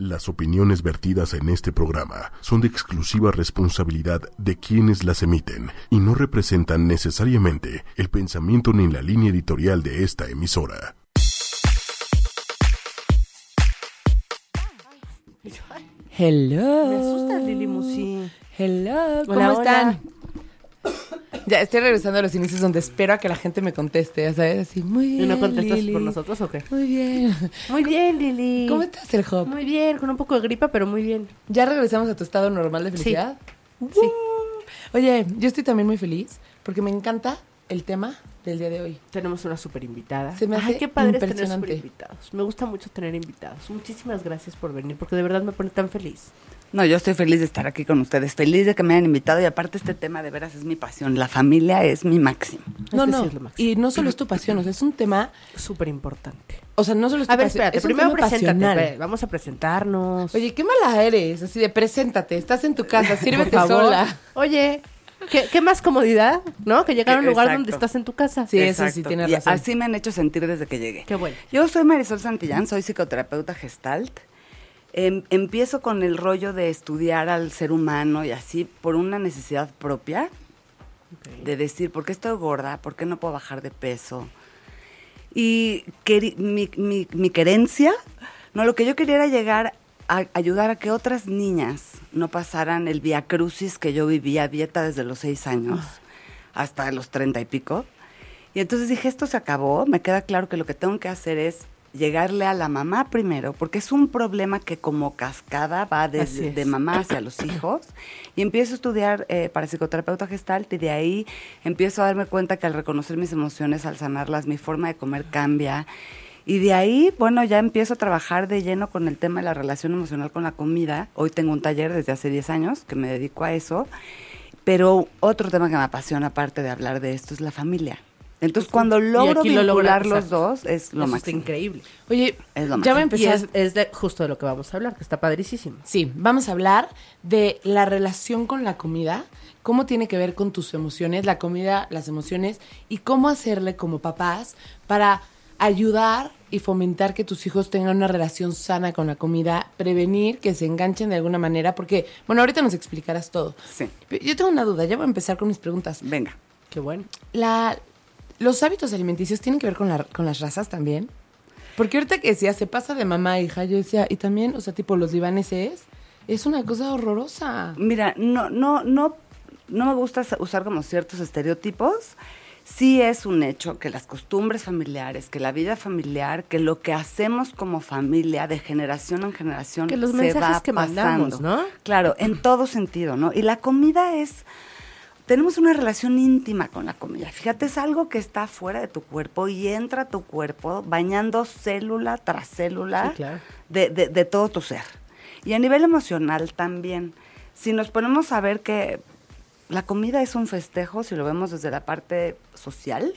Las opiniones vertidas en este programa son de exclusiva responsabilidad de quienes las emiten y no representan necesariamente el pensamiento ni la línea editorial de esta emisora. Hello. Me asusta Lili Musi. Hello. ¿Cómo Hola, están? Ya estoy regresando a los inicios donde espero a que la gente me conteste, ya sabes, así, muy bien. ¿Y no contestas Lili. por nosotros o qué? Muy bien. Muy bien, Lili. ¿Cómo estás, el Hop? Muy bien, con un poco de gripa, pero muy bien. ¿Ya regresamos a tu estado normal de felicidad? Sí. Oye, yo estoy también muy feliz porque me encanta el tema del día de hoy. Tenemos una super invitada. Se me Ay, hace qué padre es tener super invitados. Me gusta mucho tener invitados. Muchísimas gracias por venir, porque de verdad me pone tan feliz. No, yo estoy feliz de estar aquí con ustedes, feliz de que me hayan invitado y aparte este tema de veras es mi pasión, la familia es mi máximo. No, Este no. sí es lo máximo. y no solo es tu pasión, o sea, es un tema, Súper importante. o sea, no solo es tu A ver, pasión, espérate, es primero preséntate. ve, Vamos a presentarnos. Oye, qué mala eres, así de preséntate, estás en tu casa, sírvete sola. Oye, ¿qué, qué más comodidad, ¿no? Que llegar a un lugar Exacto. donde estás en tu casa. Sí, eso sí Exacto. tienes Y razón. así me han hecho sentir desde que llegué. Qué bueno. Yo soy Marisol Santillán, soy psicoterapeuta gestalt. Em, empiezo con el rollo de estudiar al ser humano y así por una necesidad propia de decir, ¿por qué estoy gorda? ¿Por qué no puedo bajar de peso? Y mi, mi, mi querencia, no, lo que yo quería era llegar a ayudar a que otras niñas no pasaran el via crucis que yo vivía a dieta desde los seis años hasta los treinta y pico. Y entonces dije, esto se acabó, me queda claro que lo que tengo que hacer es llegarle a la mamá primero, porque es un problema que como cascada va desde es. de mamá hacia los hijos. Y empiezo a estudiar eh, para psicoterapeuta gestalt y de ahí empiezo a darme cuenta que al reconocer mis emociones, al sanarlas, mi forma de comer cambia. Y de ahí, bueno, ya empiezo a trabajar de lleno con el tema de la relación emocional con la comida. Hoy tengo un taller desde hace 10 años que me dedico a eso. Pero otro tema que me apasiona, aparte de hablar de esto, es la familia. Entonces, cuando logro lo vincular logra- los exacto. dos, es lo Eso máximo. está increíble. Oye, Es lo ya va a empezar. es, es de, justo de lo que vamos a hablar, que está padricísimo. Sí, vamos a hablar de la relación con la comida, cómo tiene que ver con tus emociones, la comida, las emociones, y cómo hacerle como papás para ayudar y fomentar que tus hijos tengan una relación sana con la comida, prevenir que se enganchen de alguna manera, porque, bueno, ahorita nos explicarás todo. Sí. Yo tengo una duda, ya voy a empezar con mis preguntas. Venga. Qué bueno. La, ¿Los hábitos alimenticios tienen que ver con, la- con las razas también? Porque ahorita que decía, se pasa de mamá a hija, yo decía, y también, o sea, tipo los libaneses, es una cosa horrorosa. Mira, no, no, no, no me gusta sa- usar como ciertos estereotipos. Sí es un hecho que las costumbres familiares, que la vida familiar, que lo que hacemos como familia de generación en generación Que los se mensajes va que pasando. mandamos, ¿no? Claro, en todo sentido, ¿no? Y la comida es tenemos una relación íntima con la comida. Fíjate, es algo que está fuera de tu cuerpo y entra a tu cuerpo bañando célula tras célula Sí, claro. de, de- de todo tu ser. Y a nivel emocional también. Si nos ponemos a ver que la comida es un festejo, si lo vemos desde la parte social,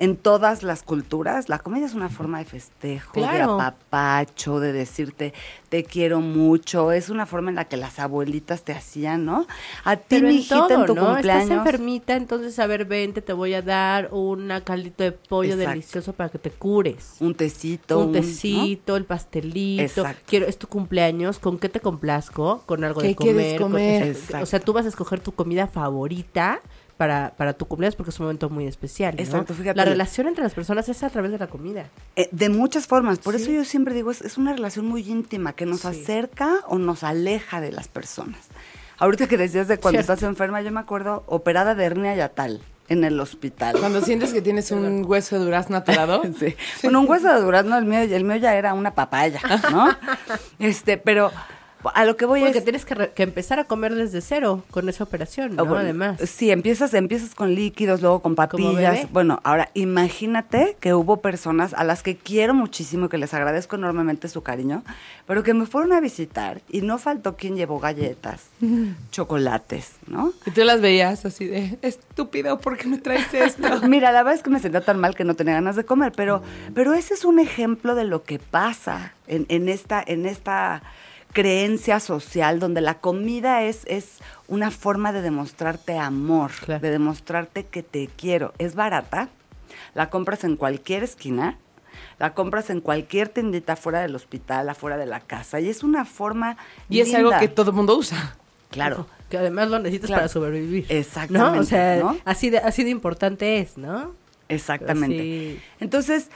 en todas las culturas, la comida es una forma de festejo, Claro. de apapacho, de decirte te quiero mucho. Es una forma en la que las abuelitas te hacían, ¿no? A ti, Pero mi en hijita, todo, en tu ¿no? Estás cumpleaños. enfermita, entonces, a ver, vente, te voy a dar un caldito de pollo Exacto. delicioso para que te cures. Un tecito. Un tecito, el pastelito. Exacto. Quiero, es tu cumpleaños, ¿con qué te complazco? Con algo ¿Qué de comer. quieres con- comer? exacto. o sea, tú vas a escoger tu comida favorita para, para tu cumpleaños porque es un momento muy especial. ¿no? Exacto, fíjate. La relación entre las personas es a través de la comida. Eh, de muchas formas. Por Sí. eso yo siempre digo, es, es una relación muy íntima que nos Sí. acerca o nos aleja de las personas. Ahorita que decías de cuando Cierto. estás enferma, yo me acuerdo operada de hernia yatal en el hospital. Cuando sientes que tienes un hueso de durazno atorado. Sí. Bueno, un hueso de durazno, el mío, el mío ya era una papaya, ¿no? Este, pero a lo que voy Porque es... tienes que, re- que empezar a comer desde cero con esa operación, ¿no? Ah, bueno, Además. Sí, empiezas, empiezas con líquidos, luego con papillas. Bueno, ahora imagínate que hubo personas a las que quiero muchísimo, que les agradezco enormemente su cariño, pero que me fueron a visitar y no faltó quien llevó galletas, chocolates, ¿no? Y tú las veías así de, estúpido, ¿por qué me traes esto? Mira, la verdad es que me sentía tan mal que no tenía ganas de comer, pero, pero ese es un ejemplo de lo que pasa en, en esta, en esta creencia social donde la comida es, es una forma de demostrarte amor, Claro. de demostrarte que te quiero. Es barata, la compras en cualquier esquina, La compras en cualquier tiendita fuera del hospital, afuera de la casa. Y es una forma. Y es algo que todo el mundo usa. Claro. Que además lo necesitas Claro. para sobrevivir. Exactamente, ¿no? O sea, ¿no? así de así de importante es, ¿no? Exactamente. Entonces,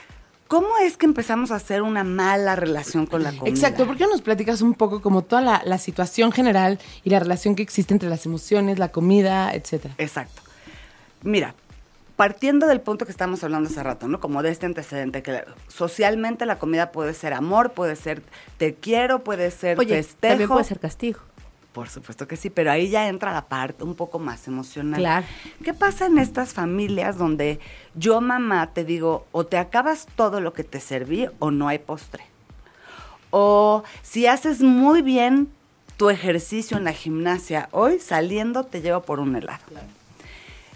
¿cómo es que empezamos a hacer una mala relación con la comida? Exacto, ¿por qué no nos platicas un poco como toda la, la situación general y la relación que existe entre las emociones, la comida, etcétera? Exacto. Mira, partiendo del punto que estamos hablando hace rato, ¿no? Como de este antecedente, que socialmente la comida puede ser amor, puede ser te quiero, puede ser Oye, festejo. también puede ser castigo. Por supuesto que sí, pero ahí ya entra la parte un poco más emocional. Claro. ¿Qué pasa en estas familias donde yo, mamá, te digo, o te acabas todo lo que te serví o no hay postre? O si haces muy bien tu ejercicio en la gimnasia, hoy saliendo te llevo por un helado.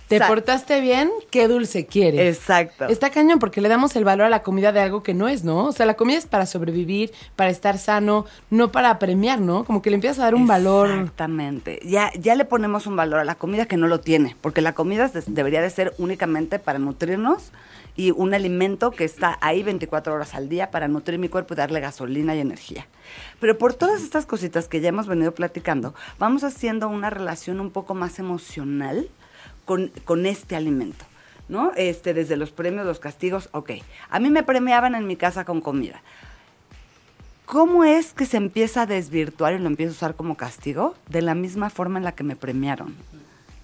¿Te portaste bien? ¿Qué dulce quieres? Exacto. Está cañón porque le damos el valor a la comida de algo que no es, ¿no? O sea, la comida es para sobrevivir, para estar sano, no para premiar, ¿no? Como que le empiezas a dar un valor. Exactamente. Ya, ya le ponemos un valor a la comida que no lo tiene, porque la comida de- debería de ser únicamente para nutrirnos y un alimento que está ahí 24 horas al día para nutrir mi cuerpo y darle gasolina y energía. Pero por todas estas cositas que ya hemos venido platicando, vamos haciendo una relación un poco más emocional con, este alimento. ¿No? Este, desde los premios, los castigos, ok. A mí me premiaban en mi casa con comida. ¿Cómo es que se empieza a desvirtuar y lo empiezo a usar como castigo? De la misma forma en la que me premiaron,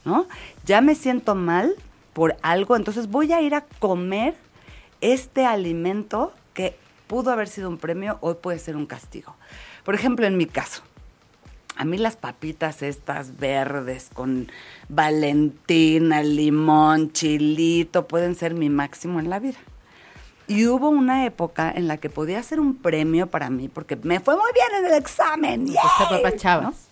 ¿no? Ya me siento mal por algo, entonces voy a ir a comer este alimento que pudo haber sido un premio, hoy puede ser un castigo. Por ejemplo, en mi caso, a mí las papitas estas verdes con valentina, limón, chilito, pueden ser mi máximo en la vida. Y hubo una época en la que podía ser un premio para mí, porque me fue muy bien en el examen. Pues.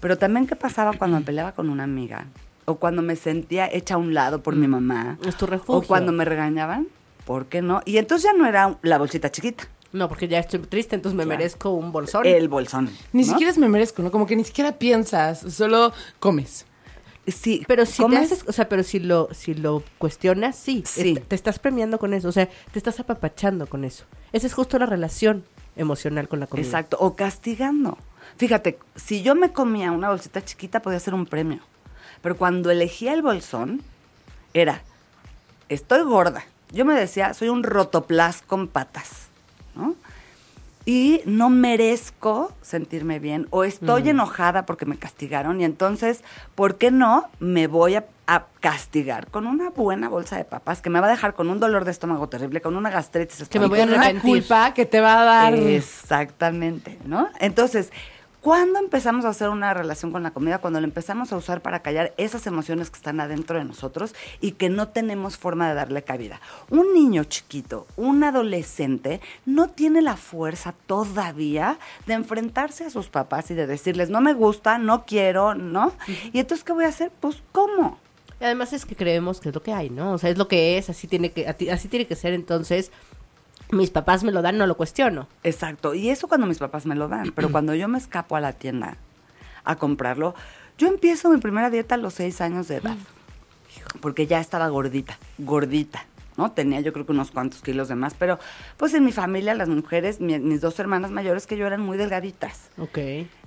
Pero también qué pasaba cuando me peleaba con una amiga, o cuando me sentía hecha a un lado por mi mamá, Es tu o refugio. cuando me regañaban, ¿por qué no? Y entonces ya no era la bolsita chiquita, No, porque ya estoy triste, entonces me Claro. merezco un bolsón. el bolsón. Ni ¿no? siquiera es me merezco, ¿no? Como que ni siquiera piensas, solo comes. Sí, Pero si te comes- haces, o sea, pero si lo, si lo cuestionas, sí, Sí. te estás premiando con eso, o sea, te estás apapachando con eso. Esa es justo la relación emocional con la comida. Exacto, o castigando. Fíjate, si yo me comía una bolsita chiquita podía ser un premio. Pero cuando elegía el bolsón, era, estoy gorda. Yo me decía, soy un rotoplas con patas, ¿no? Y no merezco sentirme bien o estoy enojada porque me castigaron y entonces, ¿por qué no me voy a, a castigar con una buena bolsa de papas que me va a dejar con un dolor de estómago terrible, con una gastritis Que me voy a Con una arrepentir. culpa que te va a dar. Exactamente, ¿no? Entonces, ¿cuándo empezamos a hacer una relación con la comida? Cuando la empezamos a usar para callar esas emociones que están adentro de nosotros y que no tenemos forma de darle cabida. Un niño chiquito, un adolescente, no tiene la fuerza todavía de enfrentarse a sus papás y de decirles, no me gusta, no quiero, ¿no? Y entonces, ¿qué voy a hacer? Pues, ¿cómo? Y además es que creemos que es lo que hay, ¿no? O sea, es lo que es, así tiene que, así tiene que ser, entonces, mis papás me lo dan, no lo cuestiono. Exacto, y eso cuando mis papás me lo dan, pero cuando yo me escapo a la tienda a comprarlo, yo empiezo mi primera dieta a los seis años de edad, porque ya estaba gordita, gordita, ¿no? Tenía yo creo que unos cuantos kilos de más, pero pues en mi familia las mujeres, mi- mis dos hermanas mayores que yo eran muy delgaditas. Ok.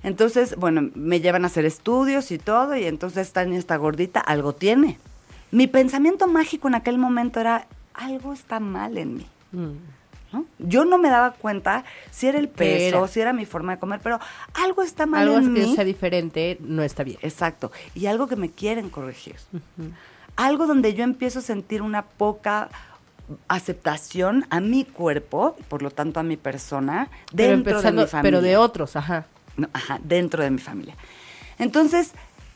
Entonces, bueno, me llevan a hacer estudios y todo, y entonces esta niña está gordita, algo tiene. Mi pensamiento mágico en aquel momento era, algo está mal en mí. Mm. ¿No? Yo no me daba cuenta si era el ¿Qué peso, era? si era mi forma de comer, pero algo está mal Algo en que mí. sea diferente no está bien. Exacto. Y algo que me quieren corregir. Algo donde yo empiezo a sentir una poca aceptación a mi cuerpo, por lo tanto a mi persona, Pero dentro de mi familia. Pero de otros, ajá. No, ajá, dentro de mi familia. Entonces,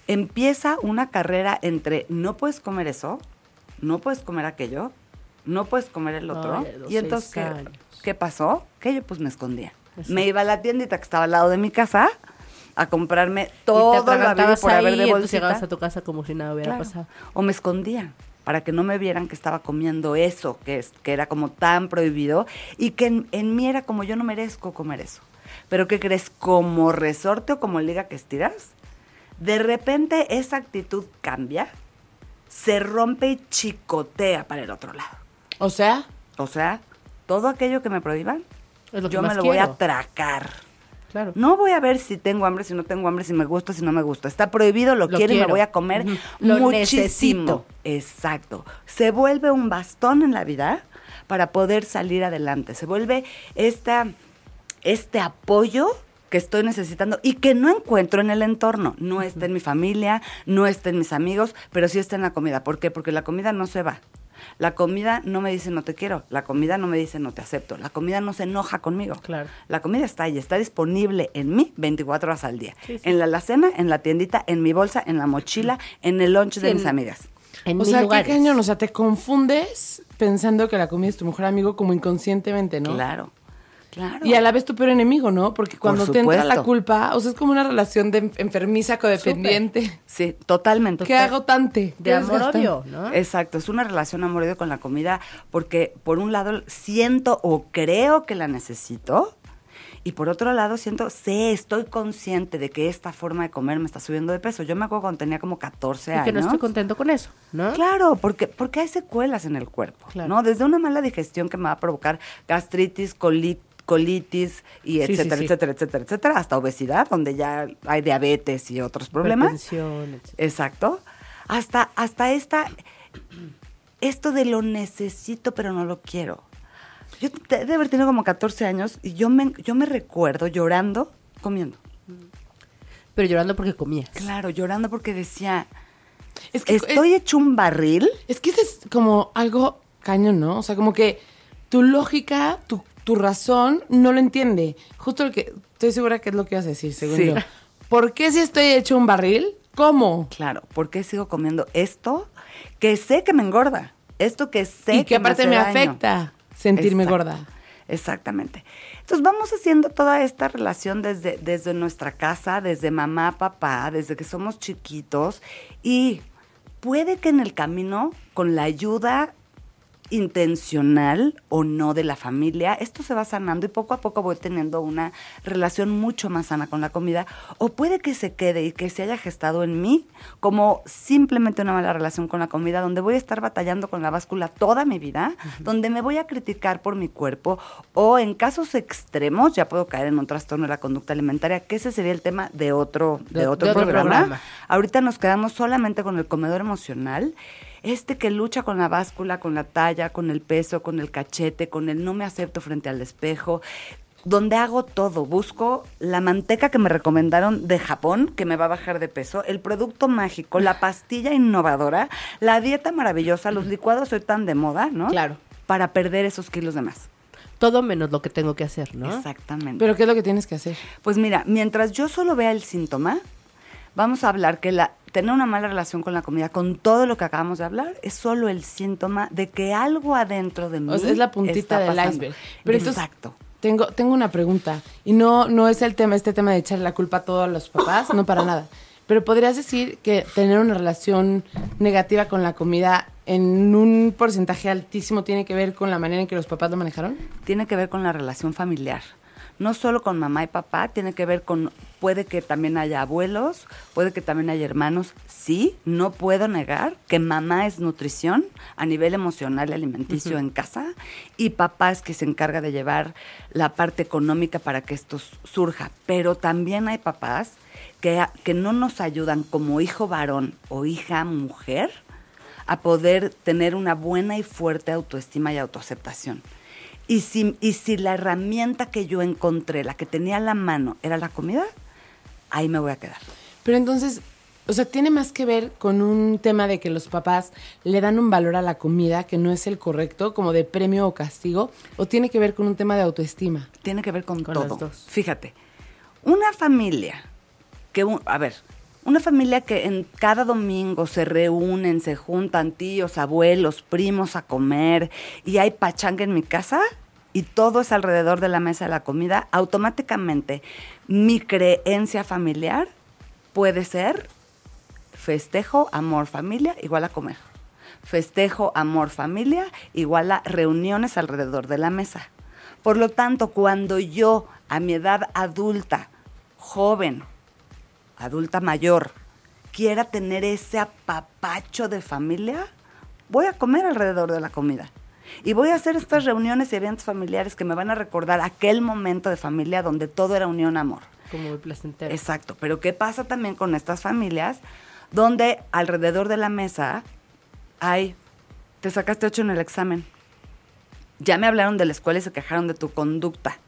empieza una carrera entre no puedes comer eso, no puedes comer aquello, no puedes comer el otro. Ay, y entonces, ¿qué, pasó? Que yo pues me escondía. Exacto. Me iba a la tiendita que estaba al lado de mi casa a comprarme todo lo habido por haber de bolsita. llegabas a tu casa como si nada hubiera Claro. pasado. O me escondía para que no me vieran que estaba comiendo eso, que, es, que era como tan prohibido, y que en, en mí era como yo no merezco comer eso. Pero ¿qué crees? Como resorte o como liga que estiras, de repente esa actitud cambia, se rompe y chicotea para el otro lado. O sea, O sea, Todo aquello que me prohíban, Es lo que yo me lo voy a quiero. tracar. Claro. No voy a ver si tengo hambre, si no tengo hambre, si me gusta, si no me gusta. Está prohibido, lo, Lo quiero, y me voy a comer. Lo muchísimo. necesito. Exacto. Se vuelve un bastón en la vida para poder salir adelante. Se vuelve esta, este apoyo que estoy necesitando y que no encuentro en el entorno. No está en mi familia, no está en mis amigos, pero sí está en la comida. ¿Por qué? Porque la comida no se va. La comida no me dice no te quiero, la comida no me dice no te acepto, la comida no se enoja conmigo. Claro. La comida está ahí, está disponible en mí 24 horas al día. Sí, sí. En la alacena, en la tiendita, en mi bolsa, en la mochila, en el lunch de mis amigas. En o sea, lugares. qué cañón, o sea, te confundes pensando que la comida es tu mejor amigo como inconscientemente, ¿no? Claro, claro. Y a la vez tu peor enemigo, ¿no? Porque cuando te entra la culpa, o sea, es como una relación de enfermiza codependiente. Sí, totalmente. ¿Qué hago tante? De amor-odio, ¿no? Exacto, es una relación amor-odio con la comida porque por un lado siento o creo que la necesito y por otro lado siento, sé, estoy consciente de que esta forma de comer me está subiendo de peso. Yo me acuerdo cuando tenía como 14 Y años. que no estoy contento con eso, ¿no? Claro, porque, porque hay secuelas en el cuerpo, Claro. ¿no? Desde una mala digestión que me va a provocar gastritis, colit- colitis y Sí, sí, etcétera, sí. etcétera, etcétera, etcétera, hasta obesidad, donde ya hay diabetes y otros problemas. Exacto. Hasta, hasta esta, esto de lo necesito pero no lo quiero. Yo te- de haber tenido como 14 años y yo me, yo me recuerdo llorando comiendo. Pero llorando porque comías. Claro, llorando porque decía, Es que, estoy hecho un barril. es que es como algo cañón, ¿no? O sea, como que tu lógica, tu, tu razón no lo entiende. Justo lo que estoy segura que es lo que ibas a decir, según Sí. yo. ¿Por qué si estoy hecho un barril? ¿Cómo? Claro, ¿por qué sigo comiendo esto que sé que me engorda? Esto que sé y que aparte me afecta sentirme Exacto. gorda. Exactamente. Entonces vamos haciendo toda esta relación desde, desde nuestra casa, desde mamá, papá, desde que somos chiquitos y puede que en el camino, con la ayuda intencional o no de la familia, esto se va sanando y poco a poco voy teniendo una relación mucho más sana con la comida o puede que se quede y que se haya gestado en mí como simplemente una mala relación con la comida donde voy a estar batallando con la báscula toda mi vida, donde me voy a criticar por mi cuerpo o en casos extremos ya puedo caer en un trastorno de la conducta alimentaria, que ese sería el tema de otro de, De- otro, de otro programa. programa. Ahorita nos quedamos solamente con el comedor emocional, este que lucha con la báscula, con la talla, con el peso, con el cachete, con el no me acepto frente al espejo, donde hago todo, busco la manteca que me recomendaron de Japón, que me va a bajar de peso, el producto mágico, la pastilla innovadora, la dieta maravillosa, los licuados hoy tan de moda, ¿no? Claro. Para perder esos kilos de más. Todo menos lo que tengo que hacer, ¿no? Exactamente. Pero ¿qué es lo que tienes que hacer? Pues mira, mientras yo solo vea el síntoma, vamos a hablar que la, tener una mala relación con la comida, con todo lo que acabamos de hablar, es solo el síntoma de que algo adentro de mí O sea, es la puntita del iceberg. Pero entonces, Exacto. Tengo, tengo una pregunta. Y no, no es el tema, este tema de echarle la culpa a todos los papás, no para nada. Pero podrías decir que tener una relación negativa con la comida en un porcentaje altísimo tiene que ver con la manera en que los papás lo manejaron. Tiene que ver con la relación familiar. No solo con mamá y papá, tiene que ver con, puede que también haya abuelos, puede que también haya hermanos. Sí, no puedo negar que mamá es nutrición a nivel emocional y alimenticio en casa y papá es que se encarga de llevar la parte económica para que esto surja. Pero también hay papás que, que no nos ayudan como hijo varón o hija mujer a poder tener una buena y fuerte autoestima y autoaceptación. Y si, y si la herramienta que yo encontré, la que tenía a la mano, era la comida, ahí me voy a quedar. Pero entonces, o sea, tiene más que ver con un tema de que los papás le dan un valor a la comida que no es el correcto, como de premio o castigo, o tiene que ver con un tema de autoestima. Tiene que ver con, Con todo. las dos. Fíjate, una familia que, un- a ver, una familia que en cada domingo se reúnen, se juntan tíos, abuelos, primos a comer y hay pachanga en mi casa y todo es alrededor de la mesa de la comida, automáticamente mi creencia familiar puede ser festejo, amor, familia igual a comer. Festejo, amor, familia igual a reuniones alrededor de la mesa. Por lo tanto, cuando yo a mi edad adulta, joven, adulta mayor, quiera tener ese apapacho de familia, voy a comer alrededor de la comida. Y voy a hacer estas reuniones y eventos familiares que me van a recordar aquel momento de familia donde todo era unión, amor. Como muy placentero. Exacto, pero ¿qué pasa también con estas familias donde alrededor de la mesa hay, te sacaste ocho en el examen, ya me hablaron de la escuela y se quejaron de tu conducta,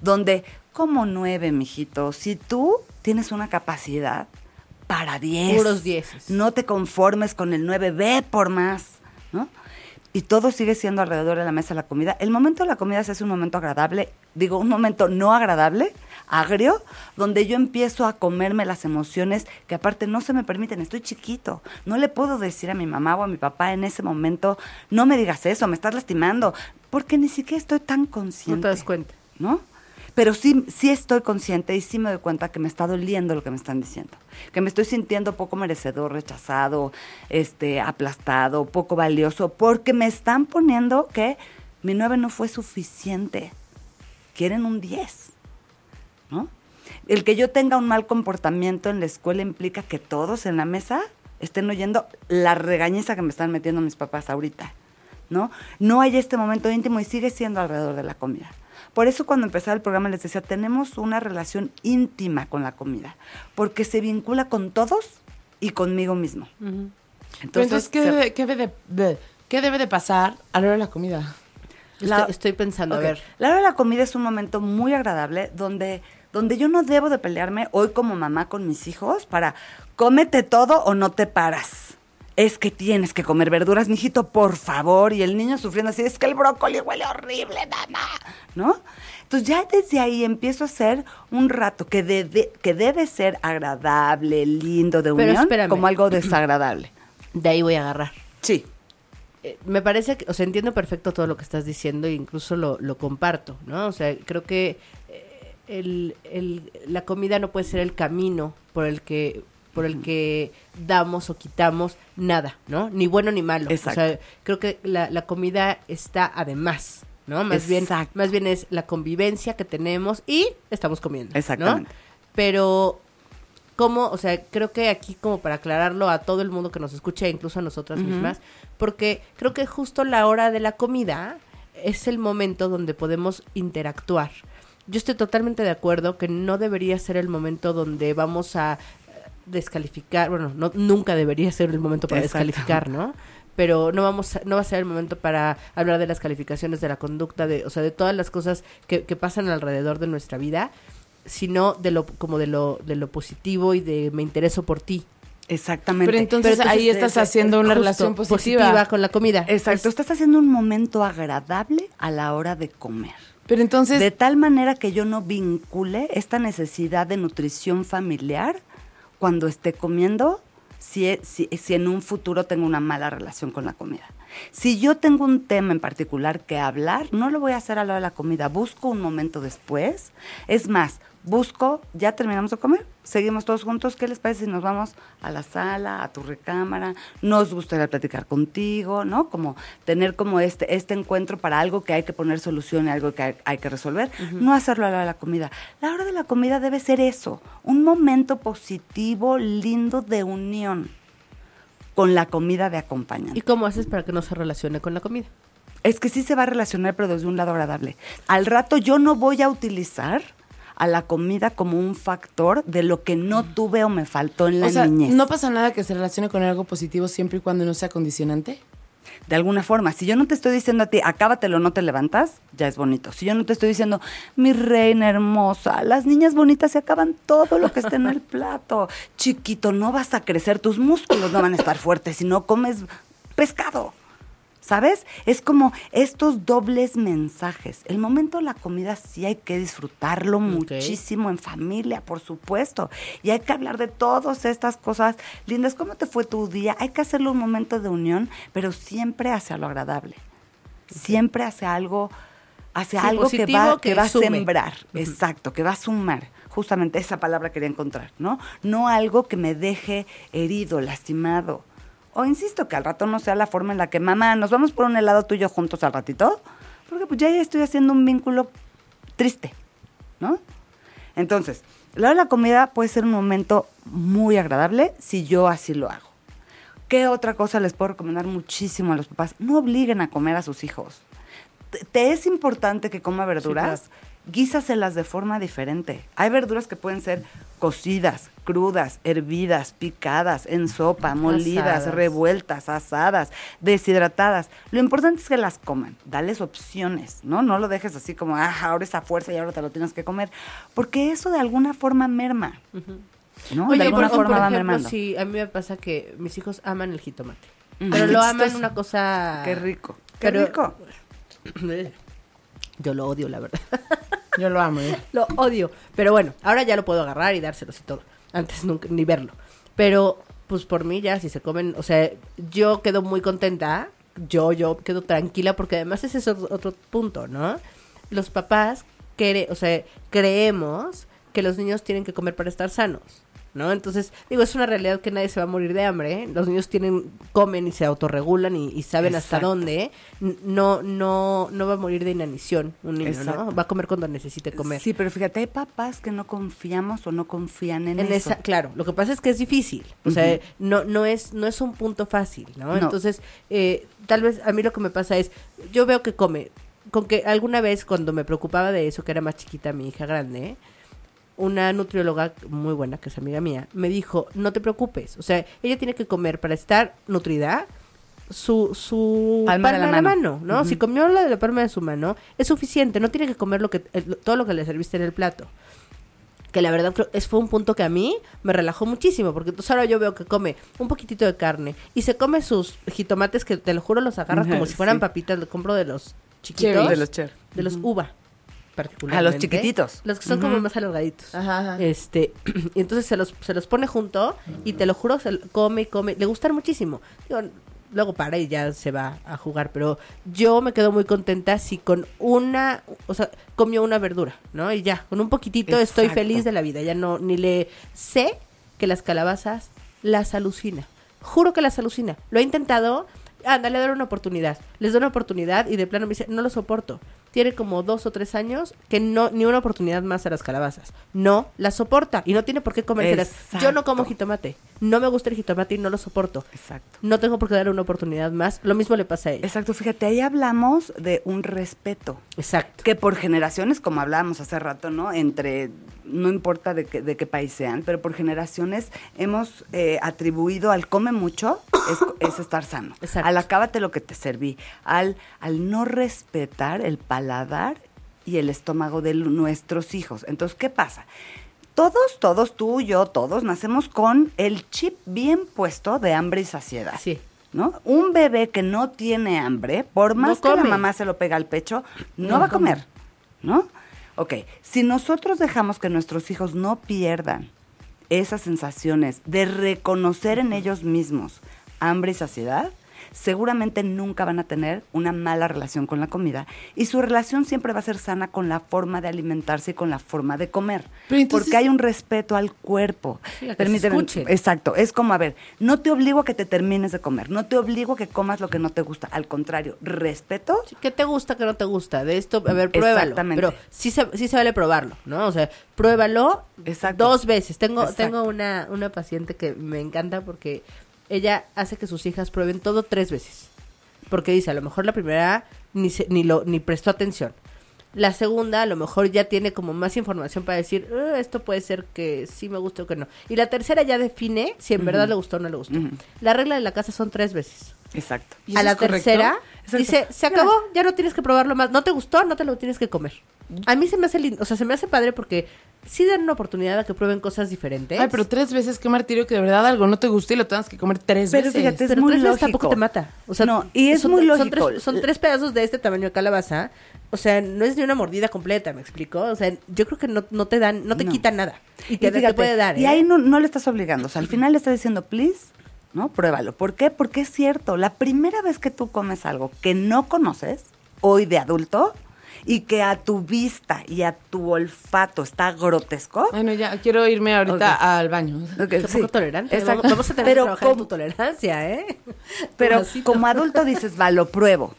donde, como nueve, mijito, si tú tienes una capacidad para diez, Puros dieces. no te conformes con el 9B por más, ¿no? Y todo sigue siendo alrededor de la mesa la comida. El momento de la comida se hace un momento agradable, digo, un momento no agradable, agrio, donde yo empiezo a comerme las emociones que aparte no se me permiten, estoy chiquito. No le puedo decir a mi mamá o a mi papá en ese momento, no me digas eso, me estás lastimando, porque ni siquiera estoy tan consciente. No te das cuenta. ¿no? Pero sí, sí estoy consciente y sí me doy cuenta que me está doliendo lo que me están diciendo. Que me estoy sintiendo poco merecedor, rechazado, este, aplastado, poco valioso, porque me están poniendo que mi 9 no fue suficiente. Quieren un 10. ¿No? El que yo tenga un mal comportamiento en la escuela implica que todos en la mesa estén oyendo la regañiza que me están metiendo mis papás ahorita. ¿No? No hay este momento íntimo y sigue siendo alrededor de la comida. Por eso cuando empezaba el programa les decía, tenemos una relación íntima con la comida, porque se vincula con todos y conmigo mismo. Entonces, ¿qué, se- debe, qué debe de, qué debe de pasar a la hora de la comida? La- estoy, estoy pensando, a ver. La hora de la comida es un momento muy agradable donde, donde yo no debo de pelearme hoy como mamá con mis hijos para cómete todo o no te paras. Es que tienes que comer verduras, mijito, por favor. Y el niño sufriendo así, es que el brócoli huele horrible, mamá. ¿No? Entonces ya desde ahí empiezo a hacer un rato que, debe- que debe ser agradable, lindo, de unión, como algo desagradable. De ahí voy a agarrar. Sí. Eh, me parece que, o sea, entiendo perfecto todo lo que estás diciendo e incluso lo, lo comparto, ¿no? O sea, creo que eh, el, el- la comida no puede ser el camino por el que por el que damos o quitamos nada, ¿no? Ni bueno ni malo. Exacto. O sea, creo que la, la comida está además, ¿no? Más bien, Exacto. más bien es la convivencia que tenemos y estamos comiendo. ¿no? Exactamente. Pero como, o sea, creo que aquí como para aclararlo a todo el mundo que nos escucha, incluso a nosotras mismas, porque creo que justo la hora de la comida es el momento donde podemos interactuar. Yo estoy totalmente de acuerdo que no debería ser el momento donde vamos a descalificar, bueno, no, nunca debería ser el momento para Exacto. descalificar, ¿no? Pero no vamos a- no va a ser el momento para hablar de las calificaciones de la conducta, de, o sea, de todas las cosas que, que pasan alrededor de nuestra vida, sino de lo como de lo de lo positivo y de me intereso por ti. Exactamente. Pero entonces, Pero ahí estás es- haciendo una relación positiva. con la comida. Exacto, Es- estás haciendo un momento agradable a la hora de comer. Pero entonces, de tal manera que yo no vincule esta necesidad de nutrición familiar cuando esté comiendo, si, e- si en un futuro tengo una mala relación con la comida. Si yo tengo un tema en particular que hablar, no lo voy a hacer a la hora de la comida, busco un momento después. Es más, busco, ya terminamos de comer, seguimos todos juntos, ¿qué les parece si nos vamos a la sala, a tu recámara? Nos gustaría platicar contigo, ¿no? Como tener como este, este encuentro para algo que hay que poner solución y algo que hay, hay que resolver, no hacerlo a la hora de la comida. La hora de la comida debe ser eso, un momento positivo, lindo de unión con la comida de acompañante. ¿Y cómo haces para que no se relacione con la comida? Es que sí se va a relacionar, pero desde un lado agradable. Al rato yo no voy a utilizar a la comida como un factor de lo que no tuve o me faltó en la o sea, niñez. ¿no pasa nada que se relacione con algo positivo siempre y cuando no sea condicionante? de alguna forma. Si yo no te estoy diciendo a ti, acábatelo, no te levantas, ya es bonito. Si yo no te estoy diciendo, mi reina hermosa, las niñas bonitas se acaban todo lo que está en el plato. Chiquito, no vas a crecer, tus músculos no van a estar fuertes si no comes pescado. ¿Sabes? Es como estos dobles mensajes. El momento de la comida sí hay que disfrutarlo muchísimo en familia, por supuesto. Y hay que hablar de todas estas cosas lindas. ¿Cómo te fue tu día? Hay que hacerlo un momento de unión, pero siempre hacia lo agradable. Siempre hacia algo, hacia Sí, algo que va, que que va a sembrar. Exacto, que va a sumar. Justamente esa palabra quería encontrar, ¿no? No algo que me deje herido, lastimado. O insisto, que al rato no sea la forma en la que, mamá, nos vamos por un helado tú y yo juntos al ratito, porque pues ya estoy haciendo un vínculo triste, ¿no? Entonces, la hora de la comida puede ser un momento muy agradable si yo así lo hago. ¿Qué otra cosa les puedo recomendar muchísimo a los papás? No obliguen a comer a sus hijos. Te, es importante que coma verduras, guísaselas de forma diferente. Hay verduras que pueden ser cocidas, crudas, hervidas, picadas, en sopa, molidas, Asadas. revueltas, asadas, deshidratadas. Lo importante es que las coman. Dales opciones, ¿no? No lo dejes así como, ah, ahora esa fuerza y ahora te lo tienes que comer. Porque eso de alguna forma merma. ¿no? Oye, de alguna por, forma por va ejemplo, mermando. sí, a mí me pasa que mis hijos aman el jitomate. Ujú. Pero lo aman una cosa... Qué rico. Qué Pero- rico. Yo lo odio, la verdad. Yo lo amo. ¿eh? lo odio. Pero bueno, ahora ya lo puedo agarrar y dárselos y todo. Antes nunca, ni verlo. Pero, pues por mí ya, si se comen, o sea, yo quedo muy contenta. Yo, yo quedo tranquila porque además ese es otro, punto, ¿no? Los papás, o sea, creemos que los niños tienen que comer para estar sanos. ¿No? Entonces, digo, es una realidad que nadie se va a morir de hambre. ¿eh? Los niños tienen, comen y se autorregulan y, y saben hasta dónde. N- No, no, no va a morir de inanición un niño, Exacto. ¿no? Va a comer cuando necesite comer. Sí, pero fíjate, hay papás que no confiamos o no confían en, en eso. esa, claro, lo que pasa es que es difícil, o sea, no, no es, no es un punto fácil, ¿no? No. Entonces, eh, tal vez a mí lo que me pasa es, yo veo que come, con que alguna vez cuando me preocupaba de eso, que era más chiquita mi hija grande, una nutrióloga muy buena, que es amiga mía, me dijo, no te preocupes, o sea, ella tiene que comer para estar nutrida su, su Palma de la mano. mano, ¿no? Si comió la de la palma de su mano, es suficiente, no tiene que comer lo que, todo lo que le serviste en el plato que la verdad es, fue un punto que a mí me relajó muchísimo, porque entonces ahora yo veo que come un poquitito de carne y se come sus jitomates que te lo juro los agarras como si fueran sí. papitas, lo compro de los chiquitos, Cherry. De los cher. de los uva, particularmente. A los chiquititos. Los que son como más alargaditos. Ajá, ajá. Este, y entonces se los, se los pone junto y te lo juro, se lo- come y come. Le gustan muchísimo. Digo, luego para y ya se va a jugar, pero yo me quedo muy contenta si con una, o sea, comió una verdura, ¿no? Y ya, con un poquitito estoy feliz de la vida. Ya no, ni le sé que las calabazas las alucina. Juro que las alucina. Lo he intentado, ándale, dar una oportunidad. Les doy una oportunidad y de plano me dice, no lo soporto. Tiene como dos o tres años que no, ni una oportunidad más a las calabazas. No las soporta y no tiene por qué comérselas. Yo no como jitomate. No me gusta el jitomate y no lo soporto. Exacto. No tengo por qué darle una oportunidad más. Lo mismo le pasa a ella. Exacto, fíjate, ahí hablamos de un respeto. Exacto. Que por generaciones, como hablábamos hace rato, ¿no? Entre, no importa de qué, de qué país sean, pero por generaciones hemos eh, atribuido al come mucho, es, es estar sano. Exacto. Al acábate lo que te serví. Al, al no respetar el paladar y el estómago de nuestros hijos. Entonces, ¿qué pasa? Todos, todos, tú, yo, todos, nacemos con el chip bien puesto de hambre y saciedad. Sí. ¿no? Un bebé que no tiene hambre, por más que la mamá se lo pega al pecho, no, No va a come. comer, ¿no? Ok, si nosotros dejamos que nuestros hijos no pierdan esas sensaciones de reconocer en ellos mismos hambre y saciedad, seguramente nunca van a tener una mala relación con la comida y su relación siempre va a ser sana con la forma de alimentarse y con la forma de comer. Entonces- porque hay un respeto al cuerpo. Permíteme. Exacto, es como, a ver, no te obligo a que te termines de comer, no te obligo a que comas lo que no te gusta, al contrario, respeto. ¿Qué te gusta, qué no te gusta? De esto, a ver, pruébalo. Exactamente. Pero sí se, sí se vale probarlo, ¿no? O sea, pruébalo Exacto. dos veces. Tengo, Exacto. tengo una, una paciente que me encanta porque ella hace que sus hijas prueben todo tres veces. Porque dice, a lo mejor la primera ni, se- ni, lo, ni prestó atención. La segunda, a lo mejor ya tiene como más información para decir, "Eh, esto puede ser que sí me guste o que no. Y la tercera ya define si en verdad le gustó o no le gustó. La regla de la casa son tres veces. Exacto. ¿Y A la tercera Exacto. dice, se acabó, ya no tienes que probarlo más. No te gustó, no te lo tienes que comer. A mí se me hace lindo, o sea, se me hace padre porque sí dan una oportunidad a que prueben cosas diferentes. Ay, pero tres veces qué martirio que de verdad algo no te guste y lo tengas que comer tres Pero veces. fíjate, es pero muy tres veces lógico. tampoco te mata. O sea, No, y es son- muy son lógico. tres- Son tres, pedazos de este tamaño de calabaza. O sea, no es ni una mordida completa, ¿me explico? O sea, yo creo que no, no te dan, no te No. quitan nada. Y Y te, te fíjate, puede dar, Y ¿eh? ahí no, no le estás obligando. O sea, al final le estás diciendo, please, ¿no? Pruébalo. ¿Por qué? Porque es cierto. La primera vez que tú comes algo que no conoces, hoy de adulto, y que a tu vista y a tu olfato está grotesco. Bueno, ya quiero irme ahorita al baño. ok, Qué sí, poco tolerante. exacto. Vamos, a tener Pero que trabajar en como- tu tolerancia, ¿eh? Pero Pobrecito. como adulto dices, va, lo pruebo.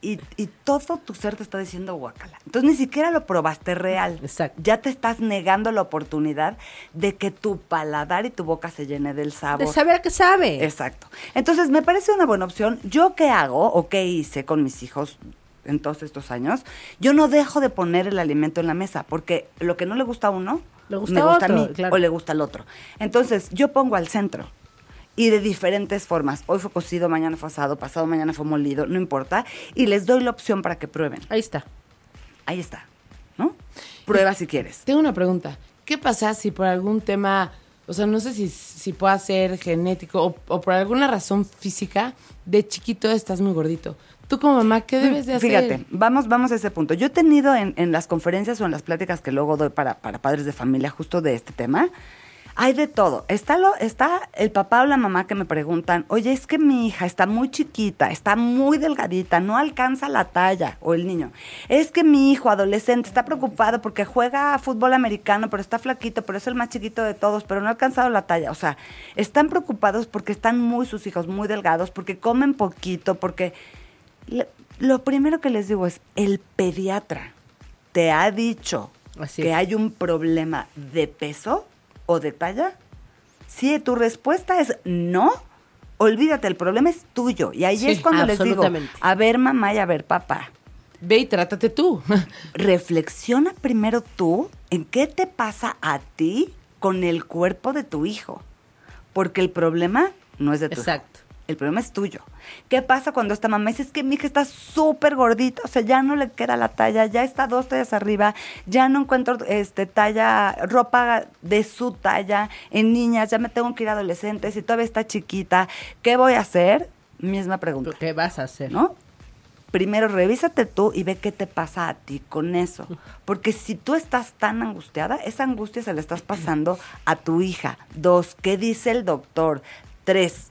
y, y todo tu ser te está diciendo guacala. Entonces ni siquiera lo probaste real. Exacto. Ya te estás negando la oportunidad de que tu paladar y tu boca se llene del sabor. De saber que sabe. Exacto. Entonces, me parece una buena opción. ¿Yo qué hago o qué hice con mis hijos en todos estos años? Yo no dejo de poner el alimento en la mesa, porque lo que no le gusta a uno, Le gusta me a gusta otro, a mí claro. o le gusta al otro. Entonces, yo pongo al centro. Y de diferentes formas. Hoy fue cocido, mañana fue asado, pasado mañana fue molido, no importa. Y les doy la opción para que prueben. Ahí está. Ahí está. ¿No? Prueba si quieres. Tengo una pregunta. ¿Qué pasa si por algún tema, o sea, no sé si, si pueda ser genético o, o por alguna razón física, de chiquito estás muy gordito? Tú como mamá, ¿qué debes de hacer? Fíjate, vamos, vamos a ese punto. Yo he tenido en, en las conferencias o en las pláticas que luego doy para, para padres de familia justo de este tema, hay de todo. Está, lo, está el papá o la mamá que me preguntan, oye, es que mi hija está muy chiquita, está muy delgadita, no alcanza la talla, o el niño. Es que mi hijo adolescente está preocupado porque juega fútbol americano, pero está flaquito, pero es el más chiquito de todos, pero no ha alcanzado la talla. O sea, están preocupados porque están muy sus hijos, muy delgados, porque comen poquito, porque... Lo primero que les digo es, el pediatra te ha dicho Así que es. hay un problema de peso o de talla. Si tu respuesta es no, olvídate, el problema es tuyo. Y ahí Sí, es cuando les digo, a ver mamá y a ver papá, Ve y trátate tú. reflexiona primero tú en qué te pasa a ti con el cuerpo de tu hijo. Porque el problema no es de tu hijo. El problema es tuyo. ¿Qué pasa cuando esta mamá dice, es que mi hija está súper gordita, o sea, ya no le queda la talla, ya está dos tallas arriba, ya no encuentro este talla, ropa de su talla en niñas, ya me tengo que ir a adolescentes y todavía está chiquita, ¿qué voy a hacer? Misma pregunta. ¿Qué vas a hacer? ¿no? Primero revísate tú y ve qué te pasa a ti con eso. Porque si tú estás tan angustiada, esa angustia se la estás pasando a tu hija. Dos, ¿qué dice el doctor? Tres,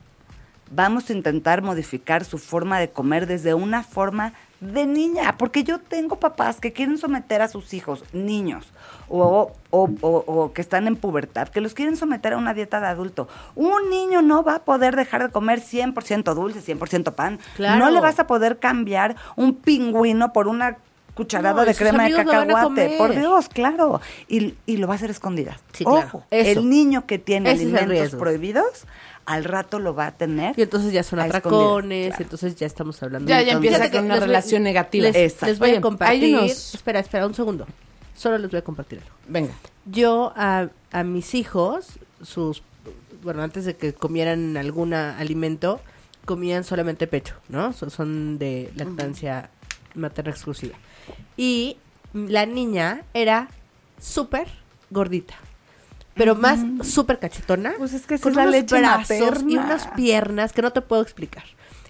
vamos a intentar modificar su forma de comer desde una forma de niña, porque yo tengo papás que quieren someter a sus hijos, niños, o, o- o- o que están en pubertad, que los quieren someter a una dieta de adulto. Un niño no va a poder dejar de comer 100% dulce, 100% pan. Claro. No le vas a poder cambiar un pingüino por una cucharada No, de crema de cacahuate. Por Dios, claro. Y, y lo va a hacer escondidas. Sí, claro. Ojo, el niño que tiene Ese alimentos prohibidos, al rato lo va a tener. Y entonces ya son atracones, claro. entonces ya estamos hablando Ya, de ya empieza con que una relación negativa. Les, les voy Oye, a compartir. hay unos- Espera, espera, un segundo. Solo les voy a compartir algo. Venga. Yo a, a mis hijos, sus, bueno, antes de que comieran algún alimento, comían solamente pecho, ¿no? So- son de lactancia materna exclusiva. Y la niña era súper gordita. Pero más súper cachetona. Pues es que con es la unos leche brazos y unas piernas que no te puedo explicar.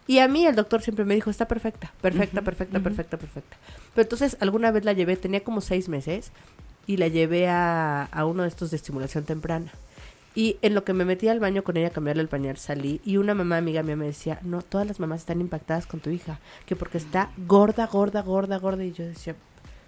Y a mí el doctor siempre me dijo, está perfecta, perfecta, perfecta, perfecta, perfecta. Pero entonces alguna vez la llevé, tenía como seis meses, y la llevé a, a uno de estos de estimulación temprana. Y en lo que me metí al baño con ella a cambiarle el pañal salí y una mamá amiga mía me decía, no, todas las mamás están impactadas con tu hija, que porque está gorda, gorda, gorda, gorda. Y yo decía,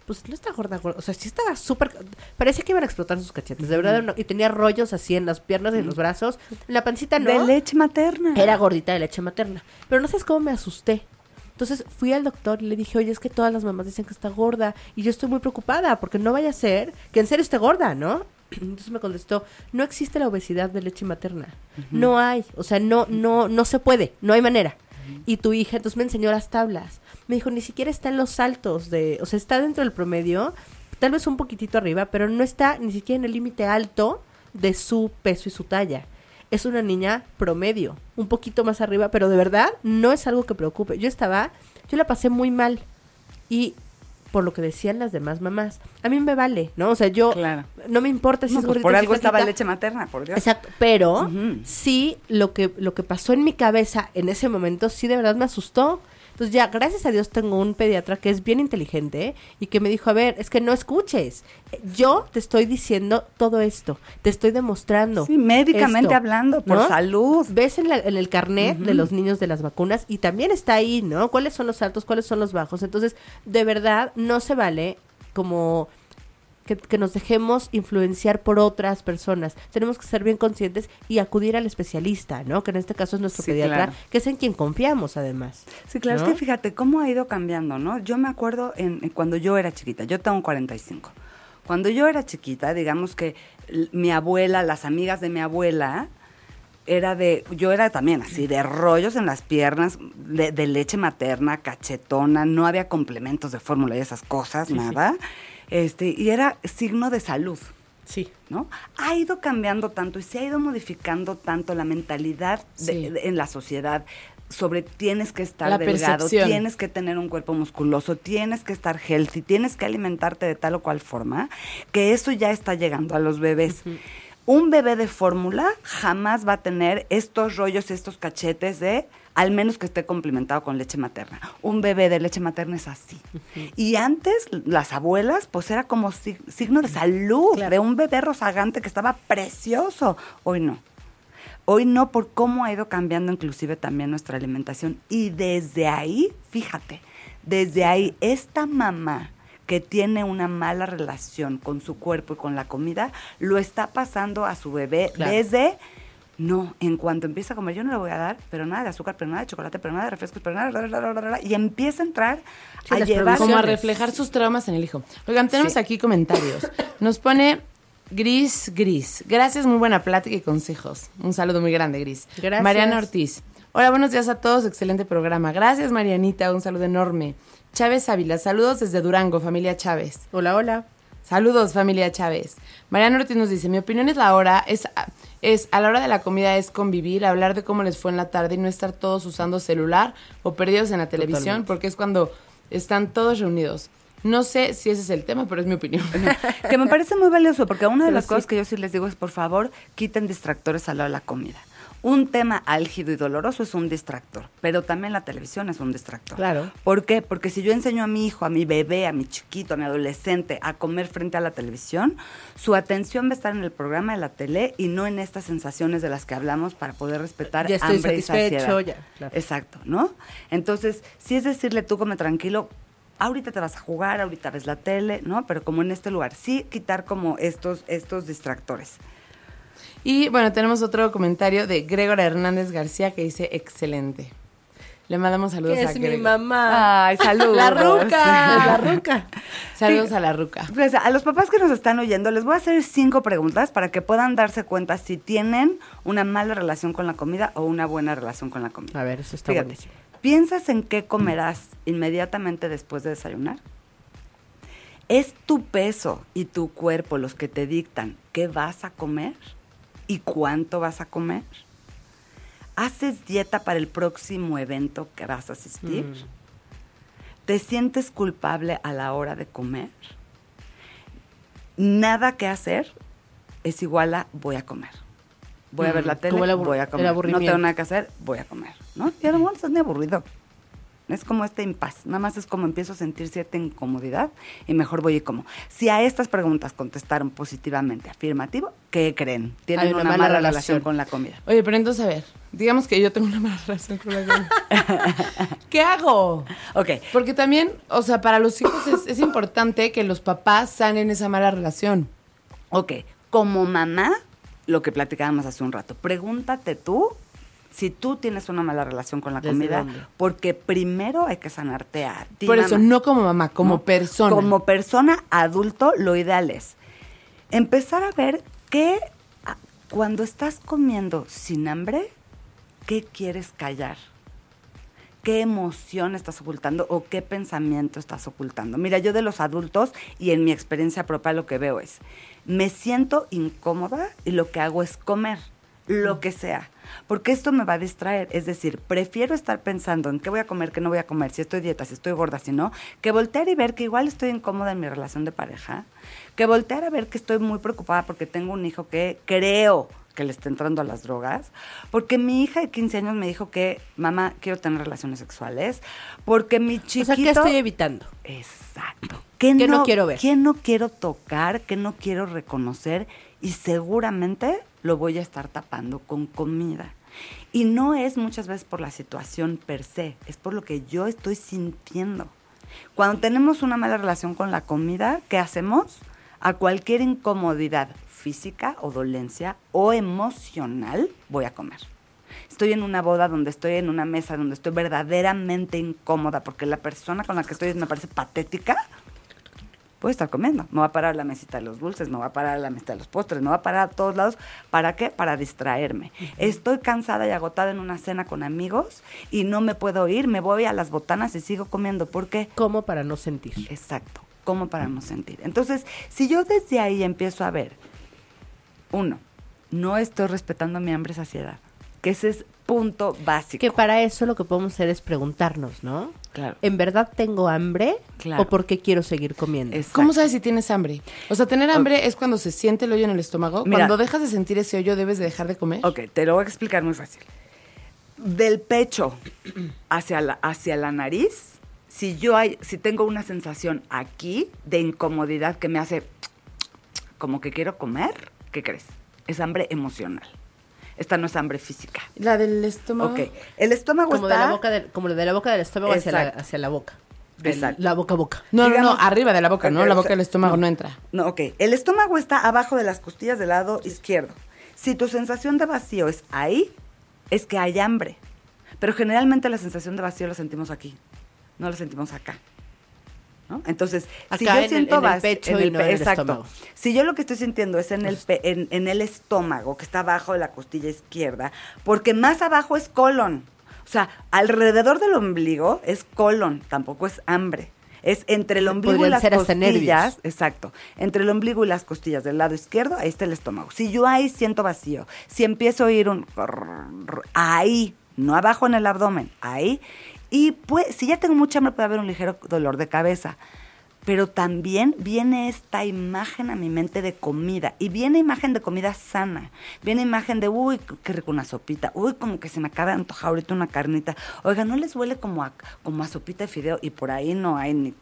pues no está gorda, gorda. O sea, sí estaba súper... Parecía que iban a explotar sus cachetes, de verdad. no. Y tenía rollos así en las piernas y en los brazos. En la pancita no. De leche materna. Era gordita de leche materna. Pero no sabes cómo me asusté. Entonces fui al doctor y le dije, oye, es que todas las mamás dicen que está gorda y yo estoy muy preocupada porque no vaya a ser que en serio esté gorda, ¿no? Entonces me contestó, no existe la obesidad de leche materna. No hay, o sea, no, no, no se puede, no hay manera. Y tu hija, entonces me enseñó las tablas. Me dijo, ni siquiera está en los altos de, o sea, está dentro del promedio, tal vez un poquitito arriba, pero no está ni siquiera en el límite alto de su peso y su talla. Es una niña promedio, un poquito más arriba, pero de verdad no es algo que preocupe. Yo estaba, yo la pasé muy mal. Y por lo que decían las demás mamás, a mí me vale, ¿no? O sea, yo Claro. no me importa si No, es pues por si algo estaba flaquita. leche materna, por Dios. Exacto, pero sí lo que lo que pasó en mi cabeza en ese momento sí de verdad me asustó. Entonces ya, gracias a Dios tengo un pediatra que es bien inteligente y que me dijo, a ver, es que no escuches. Yo te estoy diciendo todo esto, te estoy demostrando. Sí, médicamente esto, hablando, por ¿no? salud. Ves en, la- en el carnet de los niños de las vacunas y también está ahí, ¿no? ¿Cuáles son los altos, cuáles son los bajos? Entonces, de verdad, no se vale como que, que nos dejemos influenciar por otras personas. Tenemos que ser bien conscientes y acudir al especialista, ¿no? Que en este caso es nuestro Sí, pediatra, claro. que es en quien confiamos además. Sí, claro, ¿no? es que fíjate cómo ha ido cambiando, ¿no? Yo me acuerdo en, en cuando yo era chiquita, yo tengo 45. Cuando yo era chiquita, digamos que mi abuela, las amigas de mi abuela, era de, yo era también así, de rollos en las piernas, de, de leche materna, cachetona, no había complementos de fórmula y esas cosas, nada. Este, y era signo de salud. Sí. ¿no? Ha ido cambiando tanto y se ha ido modificando tanto la mentalidad de- Sí. de- en la sociedad sobre tienes que estar La delgado, percepción. tienes que tener un cuerpo musculoso, tienes que estar healthy, tienes que alimentarte de tal o cual forma, que eso ya está llegando a los bebés. Un bebé de fórmula jamás va a tener estos rollos, estos cachetes de, al menos que esté complementado con leche materna. Un bebé de leche materna es así. Y antes, las abuelas, pues era como sig- signo de salud, Claro. de un bebé rozagante que estaba precioso. Hoy no. Hoy no, por cómo ha ido cambiando inclusive también nuestra alimentación. Y desde ahí, fíjate, desde ahí, esta mamá que tiene una mala relación con su cuerpo y con la comida, lo está pasando a su bebé Claro. desde, no, en cuanto empieza a comer, yo no le voy a dar, pero nada de azúcar, pero nada de chocolate, pero nada de refrescos, pero nada, bla, bla, bla, bla, bla, y empieza a entrar Sí, a llevar... Como a reflejar sus traumas en el hijo. Oigan, tenemos Sí. aquí comentarios. Nos pone Gris Gris. Gracias, muy buena plática y consejos. Un saludo muy grande, Gris. Gracias. Mariana Ortiz. Hola, buenos días a todos. Excelente programa. Gracias, Marianita. Un saludo enorme. Chávez Ávila. Saludos desde Durango, familia Chávez. Hola, hola. Saludos, familia Chávez. Mariana Ortiz nos dice, mi opinión es la hora, es, es a la hora de la comida es convivir, hablar de cómo les fue en la tarde y no estar todos usando celular o perdidos en la televisión, Totalmente. porque es cuando están todos reunidos. No sé si ese es el tema, pero es mi opinión. que me parece muy valioso, porque una de Pero las sí. cosas que yo sí les digo es, por favor, quiten distractores a la hora de la comida. Un tema álgido y doloroso es un distractor, pero también la televisión es un distractor. Claro. ¿Por qué? Porque si yo enseño a mi hijo, a mi bebé, a mi chiquito, a mi adolescente a comer frente a la televisión, su atención va a estar en el programa de la tele y no en estas sensaciones de las que hablamos para poder respetar Ya estoy hambre y satisfecho, saciedad. ya, claro. Exacto, ¿no? Entonces, si es decirle tú come tranquilo, ahorita te vas a jugar, ahorita ves la tele, ¿no? Pero como en este lugar, sí quitar como estos, estos distractores. Y bueno, tenemos otro comentario de Gregora Hernández García que dice, excelente. Le mandamos saludos Que a es mi Gregor. mamá. Ay, saludos. La ruca. La ruca. Saludos a la ruca. Pues, a los papás que nos están oyendo, les voy a hacer cinco preguntas para que puedan darse cuenta si tienen una mala relación con la comida o una buena relación con la comida. A ver, eso está Fíjate, buenísimo. ¿piensas en qué comerás inmediatamente después de desayunar? ¿Es tu peso y tu cuerpo los que te dictan qué vas a comer y cuánto vas a comer? ¿Haces dieta para el próximo evento que vas a asistir? Mm. ¿Te sientes culpable a la hora de comer? Nada que hacer es igual a voy a comer. Voy a ver la Mm, tele, voy a comer. No tengo nada que hacer, voy a comer. ¿no? Y a lo mejor no estás ni aburrido. Es como este impas. Nada más es como empiezo a sentir cierta incomodidad y mejor voy y como. Si a estas preguntas contestaron positivamente, afirmativo, ¿qué creen? Tienen Hay una, una mala, mala relación relación. con la comida. Oye, pero entonces, a ver, digamos que yo tengo una mala relación con la comida. ¿Qué hago? Ok, Porque también, o sea, para los hijos es, es importante que los papás sanen esa mala relación. ok. Como mamá, lo que platicábamos hace un rato, pregúntate tú si tú tienes una mala relación con la ¿Desde comida, porque primero hay que sanarte a ti. Por eso, mamá. no como mamá, como ¿no? persona. Como persona adulto, lo ideal es empezar a ver qué, cuando estás comiendo sin hambre, ¿qué quieres callar? ¿Qué emoción estás ocultando o qué pensamiento estás ocultando? Mira, yo de los adultos y en mi experiencia propia lo que veo es, me siento incómoda y lo que hago es comer, lo que sea, porque esto me va a distraer. Es decir, prefiero estar pensando en qué voy a comer, qué no voy a comer, si estoy dieta, si estoy gorda, si no, que voltear y ver que igual estoy incómoda en mi relación de pareja, que voltear a ver que estoy muy preocupada porque tengo un hijo que creo que le está entrando a las drogas, porque mi hija de 15 años me dijo que, mamá, quiero tener relaciones sexuales, porque mi O chiquito... sea, ¿qué estoy evitando? Exacto. ¿Qué, ¿Qué no quiero ver? ¿Qué no quiero tocar? ¿Qué no quiero reconocer? Y seguramente lo voy a estar tapando con comida. Y no es muchas veces por la situación per se, es por lo que yo estoy sintiendo. Cuando tenemos una mala relación con la comida, ¿qué hacemos? a cualquier incomodidad física o dolencia o emocional, voy a comer. Estoy en una boda donde estoy en una mesa donde estoy verdaderamente incómoda porque la persona con la que estoy me parece patética, voy a estar comiendo. Me va a parar la mesita de los dulces, me va a parar la mesita de los postres, me va a parar a todos lados. ¿Para qué? Para distraerme. Estoy cansada y agotada en una cena con amigos y no me puedo ir, me voy a las botanas y sigo comiendo. ¿Por qué? Como para no sentir. Exacto, como para no sentir. Entonces, si yo desde ahí empiezo a ver, uno, no estoy respetando mi hambre y saciedad, que ese es punto básico. Que para eso lo que podemos hacer es preguntarnos, ¿no? Claro. ¿En verdad tengo hambre Claro. o por qué quiero seguir comiendo? Exacto. ¿Cómo sabes si tienes hambre? O sea, tener hambre es cuando se siente el hoyo en el estómago. Mira. Cuando dejas de sentir ese hoyo, debes de dejar de comer. Ok, te lo voy a explicar muy fácil. Del pecho hacia la, hacia la nariz, si yo hay, si tengo una sensación aquí de incomodidad que me hace como que quiero comer, ¿qué crees? Es hambre emocional. Esta no es hambre física. La del estómago. Ok, el estómago Como de está... la boca del, como de la boca del estómago hacia la, hacia la boca. Del- Exacto. La boca a boca. No, no, Digamos- no, arriba de la boca, ¿no? La boca del estómago no, no. entra. No, ok. El estómago está abajo de las costillas del lado izquierdo. Si tu sensación de vacío es ahí, es que hay hambre. Pero generalmente la sensación de vacío la sentimos aquí, no la sentimos acá. ¿No? Entonces, si yo en el- siento en el vac- pecho y no en el exacto. estómago. Si yo lo que estoy sintiendo es en el, pe- en, en el estómago, que está abajo de la costilla izquierda, porque más abajo es colon. O sea, alrededor del ombligo es colon, tampoco es hambre. Es entre el ombligo y las ser costillas. Exacto. Entre el ombligo y las costillas del lado izquierdo, ahí está el estómago. Si yo ahí siento vacío, si empiezo a oír un... Ahí, no abajo en el abdomen, ahí. Y pues, si ya tengo mucha hambre, puede haber un ligero dolor de cabeza. Pero también viene esta imagen a mi mente de comida. Y viene imagen de comida sana. Viene imagen de, uy, qué rico una sopita. Uy, como que se me acaba de antojar ahorita una carnita. Oiga, ¿no les huele como a, como a sopita de fideo? Y por ahí no hay ni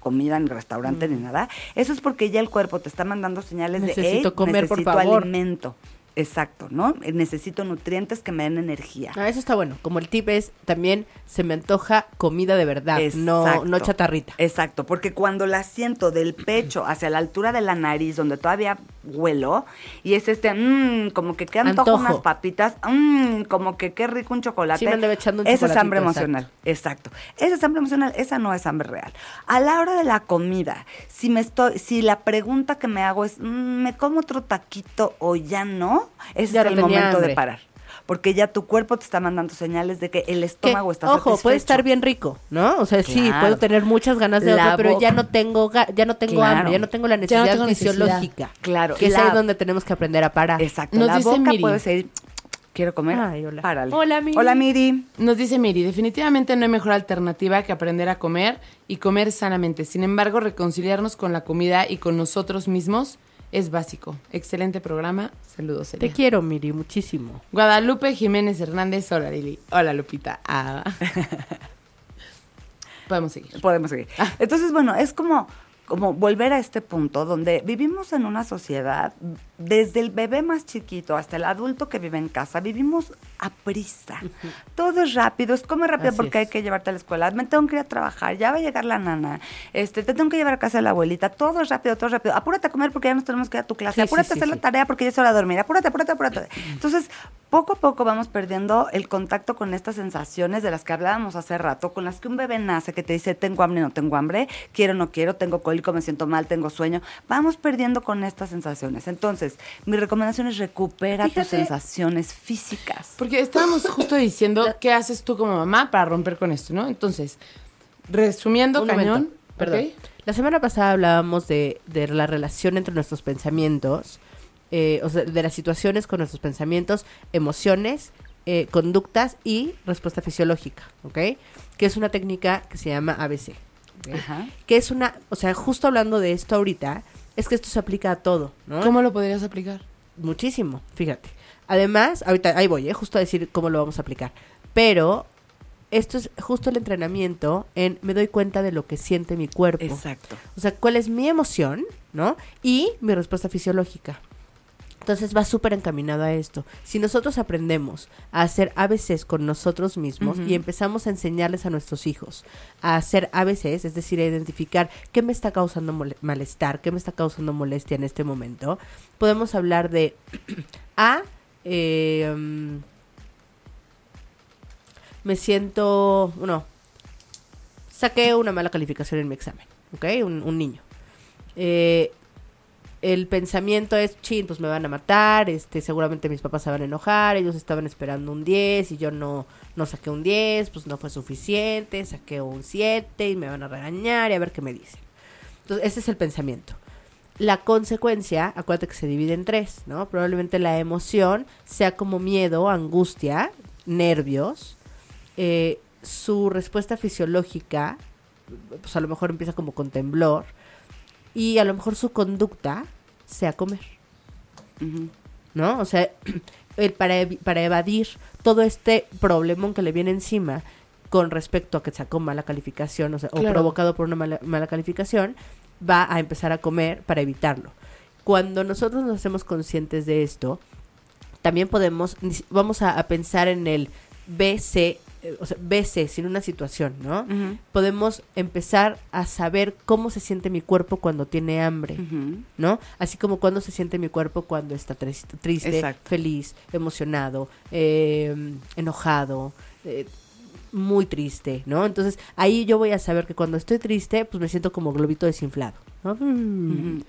comida, ni restaurante, Mm. ni nada. Eso es porque ya el cuerpo te está mandando señales de, Necesito "Ey, comer, por necesito favor". alimento. Exacto, ¿no? Necesito nutrientes que me den energía. Ah, eso está bueno. Como el tip es, también se me antoja comida de verdad, no, Exacto. no chatarrita. Exacto, porque cuando la siento del pecho hacia la altura de la nariz, donde todavía huelo, y es este, mmm, como que qué antojo, Antojo. unas papitas, mmm, como que qué rico un chocolate. Sí, me andaba echando un Esa es hambre emocional. Exacto. Esa es hambre emocional, esa no es hambre real. A la hora de la comida, si me estoy, si la pregunta que me hago es, "Mm, ¿me como otro taquito o ya no? Ese Ya es no el momento hambre. de parar. Porque ya tu cuerpo te está mandando señales de que el Que, estómago está ojo, puede estar bien rico, ¿no? O sea, sí, puedo tener muchas ganas de La otro, pero ya no tengo ya no tengo Claro. hambre, ya no tengo la Ya no necesidad tengo necesidad. fisiológica. Claro, Que es ahí donde tenemos que aprender a parar. Exacto. Nos la dice boca Miri. puede ser, quiero comer, Ay, hola. párale. Hola, Miri. Hola, Miri. Nos dice Miri, definitivamente no hay mejor alternativa que aprender a comer y comer sanamente. Sin embargo, reconciliarnos con la comida y con nosotros mismos es básico. Excelente programa. Saludos, Te Celia. quiero, Miri, muchísimo. Guadalupe Jiménez Hernández. Hola, Lili. Hola, Lupita. Ah. Podemos seguir. Podemos seguir. Entonces, bueno, es como, como volver a este punto donde vivimos en una sociedad, desde el bebé más chiquito hasta el adulto que vive en casa, vivimos a prisa. Todo es rápido, es come rápido Así porque es. hay que llevarte a la escuela, me tengo que ir a trabajar, ya va a llegar la nana, este, te tengo que llevar a casa de la abuelita, todo es rápido, todo es rápido. Apúrate a comer porque ya nos tenemos que ir a tu clase, Sí, apúrate sí, a hacer la tarea porque ya es hora de dormir, apúrate, apúrate, apúrate. Entonces, poco a poco vamos perdiendo el contacto con estas sensaciones de las que hablábamos hace rato, con las que un bebé nace que te dice, tengo hambre, no tengo hambre, quiero, no quiero, tengo cólico, me siento mal, tengo sueño. Vamos perdiendo con estas sensaciones. Entonces, mi recomendación es recupera tus sensaciones físicas. Porque estábamos justo diciendo qué haces tú como mamá para romper con esto, ¿no? Entonces, resumiendo, Un cañón. momento, perdón. La semana pasada hablábamos de, de la relación entre nuestros pensamientos, eh, o sea, de las situaciones con nuestros pensamientos, emociones, eh, conductas y respuesta fisiológica, ¿ok? Que es una técnica que se llama ABC. Ajá. Que es una, o sea, justo hablando de esto ahorita, es que esto se aplica a todo, ¿no? ¿Cómo lo podrías aplicar? Muchísimo, fíjate. Además, ahorita ahí voy, ¿eh? justo a decir cómo lo vamos a aplicar. Pero esto es justo el entrenamiento en me doy cuenta de lo que siente mi cuerpo. Exacto. O sea, cuál es mi emoción, ¿no? Y mi respuesta fisiológica. Entonces va súper encaminado a esto. Si nosotros aprendemos a hacer ABCs con nosotros mismos y empezamos a enseñarles a nuestros hijos a hacer ABCs, es decir, a identificar qué me está causando malestar, qué me está causando molestia en este momento, podemos hablar de A, eh, mm, me siento, no, saqué una mala calificación en mi examen, ¿ok? Un, un niño. Eh, el pensamiento es, chin, pues me van a matar, este, seguramente mis papás se van a enojar, ellos estaban esperando un 10 y yo no, no saqué un 10, pues no fue suficiente, saqué un 7 y me van a regañar y a ver qué me dicen. Entonces, ese es el pensamiento. La consecuencia, acuérdate que se divide en tres, ¿no? Probablemente la emoción sea como miedo, angustia, nervios, eh, su respuesta fisiológica, pues a lo mejor empieza como con temblor, y a lo mejor su conducta sea comer. ¿no? O sea, el para, para evadir todo este problemón que le viene encima con respecto a que sacó mala calificación, o sea, o provocado por una mala, mala calificación, va a empezar a comer para evitarlo. Cuando nosotros nos hacemos conscientes de esto, también podemos, vamos a, a pensar en el eh, o sea, BC, sin una situación, ¿no? Podemos empezar a saber cómo se siente mi cuerpo cuando tiene hambre. ¿no? Así como cuando se siente mi cuerpo cuando está tris- triste, feliz, emocionado, eh, enojado, eh, muy triste, ¿no? Entonces ahí yo voy a saber que cuando estoy triste, pues me siento como globito desinflado, ¿no?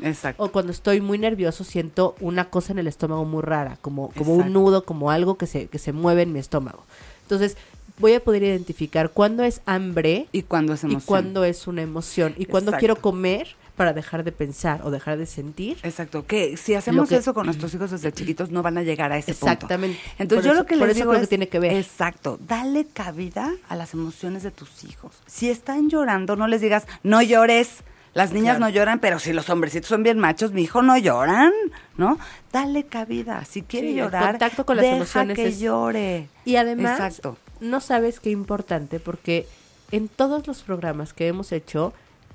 Exacto. O cuando estoy muy nervioso siento una cosa en el estómago muy rara, como, como un nudo, como algo que se, que se mueve en mi estómago. Entonces, voy a poder identificar cuándo es hambre Y cuando es y emoción. cuándo es una emoción y cuándo Exacto. quiero comer para dejar de pensar o dejar de sentir. Exacto, que si hacemos que- eso con nuestros hijos desde chiquitos no van a llegar a ese Exactamente. punto. Entonces Por yo eso- lo que por les eso digo creo que es, tiene que ver. Exacto, dale cabida a las emociones de tus hijos. Si están llorando, no les digas, no llores. Las niñas Claro. no lloran, pero si los hombrecitos son bien machos, mi hijo no lloran, ¿no? Dale cabida. Si quiere Sí, el llorar, contacto con las deja emociones que es- llore. Y además, Exacto. No sabes qué importante porque en todos los programas que hemos hecho,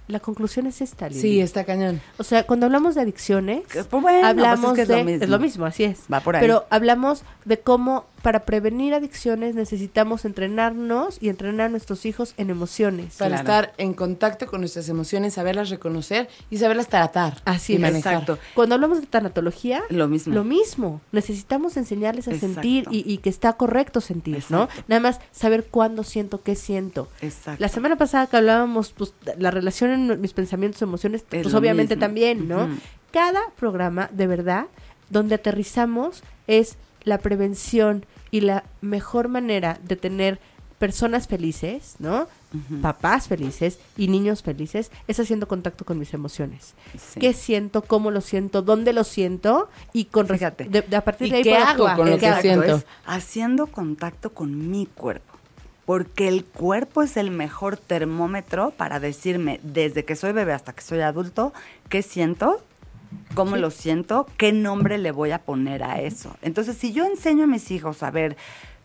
la conclusión es esta, Lili. Sí, está cañón. O sea, cuando hablamos de adicciones, pues, bueno, hablamos pues es que es de... lo mismo. mismo, así es. Va por ahí. Pero hablamos de cómo para prevenir adicciones necesitamos entrenarnos y entrenar a nuestros hijos en emociones. Para Claro. estar en contacto con nuestras emociones, saberlas reconocer y saberlas tratar. Así y es. manejar. Exacto. Cuando hablamos de tanatología, Lo mismo. Lo mismo. Necesitamos enseñarles a Exacto. sentir y, y que está correcto sentir, ¿no? Nada más saber cuándo siento, qué siento. Exacto. La semana pasada que hablábamos, pues, la relación en mis pensamientos, emociones, Es pues obviamente mismo. también, ¿no? Cada programa, de verdad, donde aterrizamos es la prevención y la mejor manera de tener personas felices, ¿no? Papás felices y niños felices, es haciendo contacto con mis emociones. Sí. ¿Qué siento? ¿Cómo lo siento? ¿Dónde lo siento? Y con Fíjate. de, de a partir ¿Y de ahí qué hago actuar. con lo ¿Qué que hago? siento? es haciendo contacto con mi cuerpo. Porque el cuerpo es el mejor termómetro para decirme, desde que soy bebé hasta que soy adulto, qué siento, cómo lo siento, qué nombre le voy a poner a eso. Entonces, si yo enseño a mis hijos a ver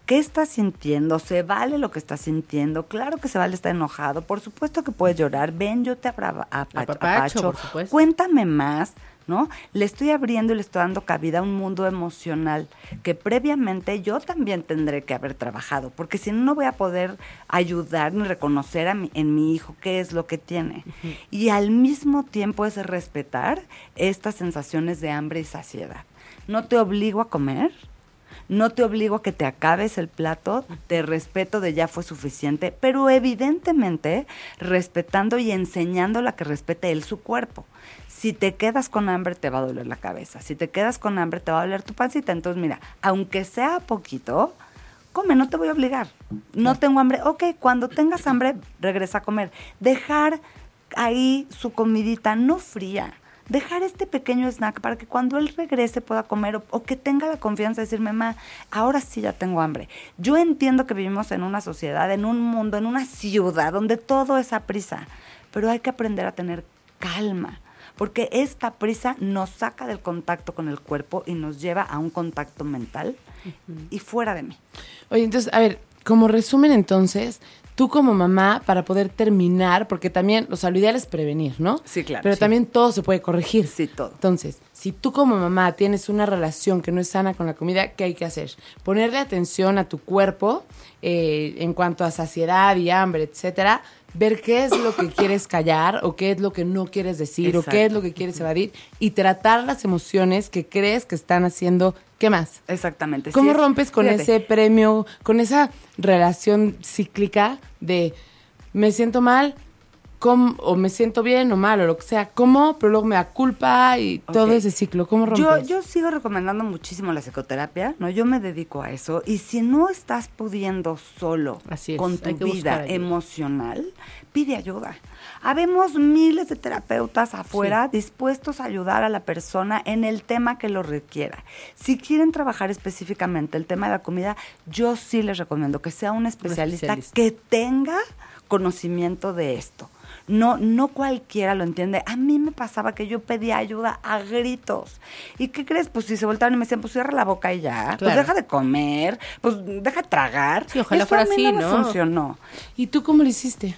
qué está sintiendo, se vale lo que está sintiendo, claro que se vale estar enojado, por supuesto que puedes llorar, ven, yo te Apapacho, apapacho, por supuesto. cuéntame más, ¿no? Le estoy abriendo y le estoy dando cabida a un mundo emocional que previamente yo también tendré que haber trabajado, porque si no, no voy a poder ayudar ni reconocer a mi- en mi hijo qué es lo que tiene. Y al mismo tiempo es respetar estas sensaciones de hambre y saciedad. No te obligo a comer, no te obligo a que te acabes el plato, te respeto de ya fue suficiente, pero evidentemente respetando y enseñándole a que respete él su cuerpo. Si te quedas con hambre te va a doler la cabeza, si te quedas con hambre te va a doler tu pancita. Entonces mira, aunque sea poquito, come, no te voy a obligar. No tengo hambre, ok, cuando tengas hambre regresa a comer. Dejar ahí su comidita no fría dejar este pequeño snack para que cuando él regrese pueda comer o, o, que tenga la confianza de decir, mamá, ahora sí ya tengo hambre. Yo entiendo que vivimos en una sociedad, en un mundo, en una ciudad donde todo es a prisa, pero hay que aprender a tener calma. Porque esta prisa nos saca del contacto con el cuerpo y nos lleva a un contacto mental uh -huh. y fuera de mí. Oye, entonces, a ver, como resumen entonces, tú como mamá, para poder terminar, porque también, o sea, lo ideal es prevenir, ¿no? Sí, claro. Pero sí. también todo se puede corregir. Sí, todo. Entonces, si tú como mamá tienes una relación que no es sana con la comida, ¿qué hay que hacer? Ponerle atención a tu cuerpo eh, en cuanto a saciedad y hambre, etcétera, ver qué es lo que quieres callar o qué es lo que no quieres decir o qué es lo que quieres evadir y tratar las emociones que crees que están haciendo. ¿Qué más? Exactamente. ¿Cómo sí rompes con fíjate, ese premio, con esa relación cíclica de me siento mal cómo- o me siento bien o mal o lo que sea? ¿Cómo? Pero luego me da culpa y todo ese ciclo. ¿Cómo rompes? Yo, yo sigo recomendando muchísimo la psicoterapia, ¿no? Yo me dedico a eso. Y si no estás pudiendo solo Así con tu vida emocional, pide ayuda. Habemos miles de terapeutas afuera dispuestos a ayudar a la persona en el tema que lo requiera. Si quieren trabajar específicamente el tema de la comida, yo sí les recomiendo que sea un especialista, especialista. que tenga conocimiento de esto. No, no cualquiera lo entiende. A mí me pasaba que yo pedía ayuda a gritos. ¿Y qué crees? Pues si se voltaban y me decían, pues cierra la boca y ya. Pues deja de comer, pues deja de tragar. Sí, ojalá Eso fuera a mí así, no me ¿no? funcionó. ¿Y tú cómo lo hiciste?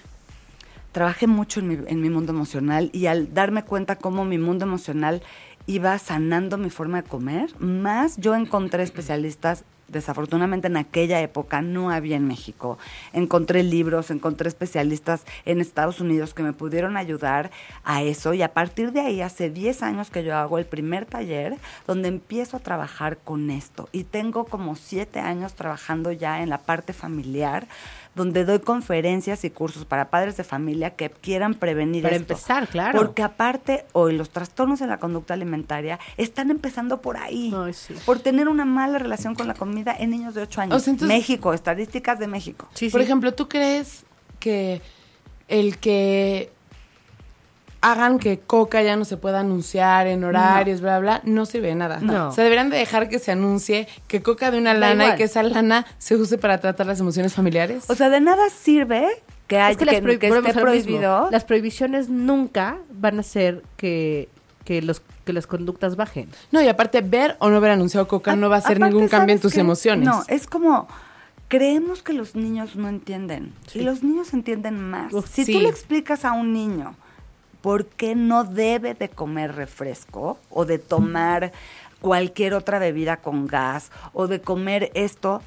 Trabajé mucho en mi, en mi mundo emocional y al darme cuenta cómo mi mundo emocional iba sanando mi forma de comer, más yo encontré especialistas desafortunadamente en aquella época no había en México. Encontré libros, encontré especialistas en Estados Unidos que me pudieron ayudar a eso y a partir de ahí hace 10 años que yo hago el primer taller donde empiezo a trabajar con esto y tengo como 7 años trabajando ya en la parte familiar donde doy conferencias y cursos para padres de familia que quieran prevenir Para esto. empezar, claro. Porque aparte, hoy los trastornos en la conducta alimentaria están empezando por ahí. Ay, sí. Por tener una mala relación con la comida en niños de 8 años. O sea, entonces- México, estadísticas de México. Sí, Por sí. ejemplo, ¿tú crees que el que hagan que Coca ya no se pueda anunciar en horarios, bla, bla, no sirve de nada? No. O sea, deberían de dejar que se anuncie que Coca de una Da lana igual. y que esa lana se use para tratar las emociones familiares. O sea, de nada sirve que, haya, es que, que, las que esté prohibido. Las prohibiciones nunca van a hacer que, que, los, que las conductas bajen. no, y aparte, ver o no ver anunciado Coca no va a hacer ningún cambio en ¿sabes tus emociones. No, es como creemos que los niños no entienden Sí. y los niños entienden más. Uf, si sí. tú le explicas a un niño por qué no debe de comer refresco o de tomar cualquier otra bebida con gas o de comer esto,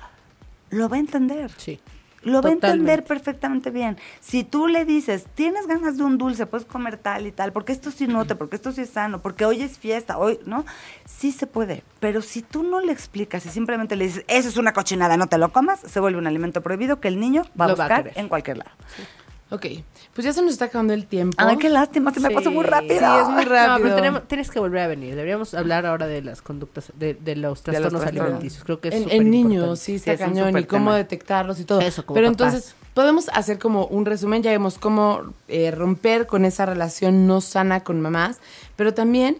lo va a entender. Sí. Lo va a entender perfectamente bien. Si tú le dices, tienes ganas de un dulce, puedes comer tal y tal, porque esto sí nutre, porque esto sí es sano, porque hoy es fiesta, hoy, ¿no? Sí se puede. Pero si tú no le explicas y simplemente le dices, eso es una cochinada, no te lo comas, se vuelve un alimento prohibido que el niño va a Lo va a buscar en cualquier lado. Ok, pues ya se nos está acabando el tiempo. Ay, qué lástima, se me pasó muy rápido. sí, es muy rápido. No, pero tenemos- tienes que volver a venir. Deberíamos hablar ahora de las conductas, de, de los De los trastornos alimenticios. Creo que es en, súper en niños, importante. sí, está cañón, y cómo tema. detectarlos y todo. Eso, como Pero papás. entonces, podemos hacer como un resumen, ya vemos cómo eh, romper con esa relación no sana con mamás, pero también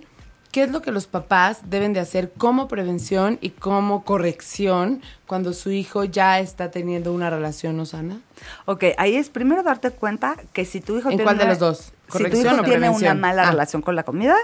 qué es lo que los papás deben de hacer como prevención y como corrección cuando su hijo ya está teniendo una relación no sana. Ok, ahí es primero darte cuenta que si tu hijo ¿En tiene cuál de los dos? Si tu ¿Corrección hijo o tiene prevención? una mala Ah. relación con la comida,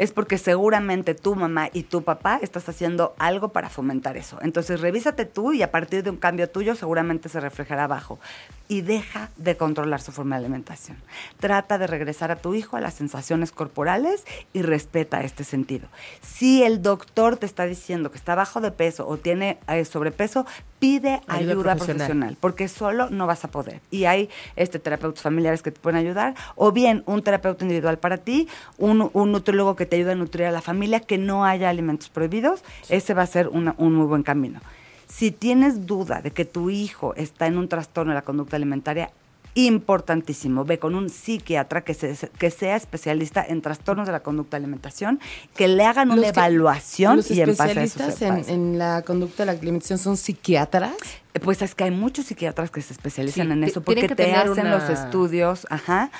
es porque seguramente tu mamá y tu papá estás haciendo algo para fomentar eso. Entonces, revísate tú y a partir de un cambio tuyo seguramente se reflejará abajo. Y deja de controlar su forma de alimentación. Trata de regresar a tu hijo a las sensaciones corporales y respeta este sentido. Si el doctor te está diciendo que está bajo de peso o tiene eh, sobrepeso, pide Ayuda ayuda, profesional. profesional porque solo no vas a poder. Y hay este terapeutas familiares que te pueden ayudar, o bien un terapeuta individual para ti, un, un nutriólogo que te ayude a nutrir a la familia, que no haya alimentos prohibidos, ese va a ser una- un muy buen camino. Si tienes duda de que tu hijo está en un trastorno de la conducta alimentaria, importantísimo, ve con un psiquiatra que, se- que sea especialista en trastornos de la conducta de alimentación, que le hagan una Los que- evaluación Los y en base a eso especialistas se en, la conducta de la alimentación son psiquiatras. Eh, Pues es que hay muchos psiquiatras que se especializan Sí, en eso porque que te hacen una- los estudios, ajá.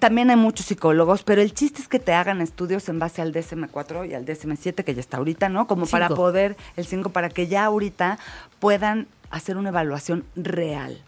También hay muchos psicólogos, pero el chiste es que te hagan estudios en base al DSM-4 y al DSM-7 que ya está ahorita, ¿no? Como para poder, el 5, para que ya ahorita puedan hacer una evaluación real.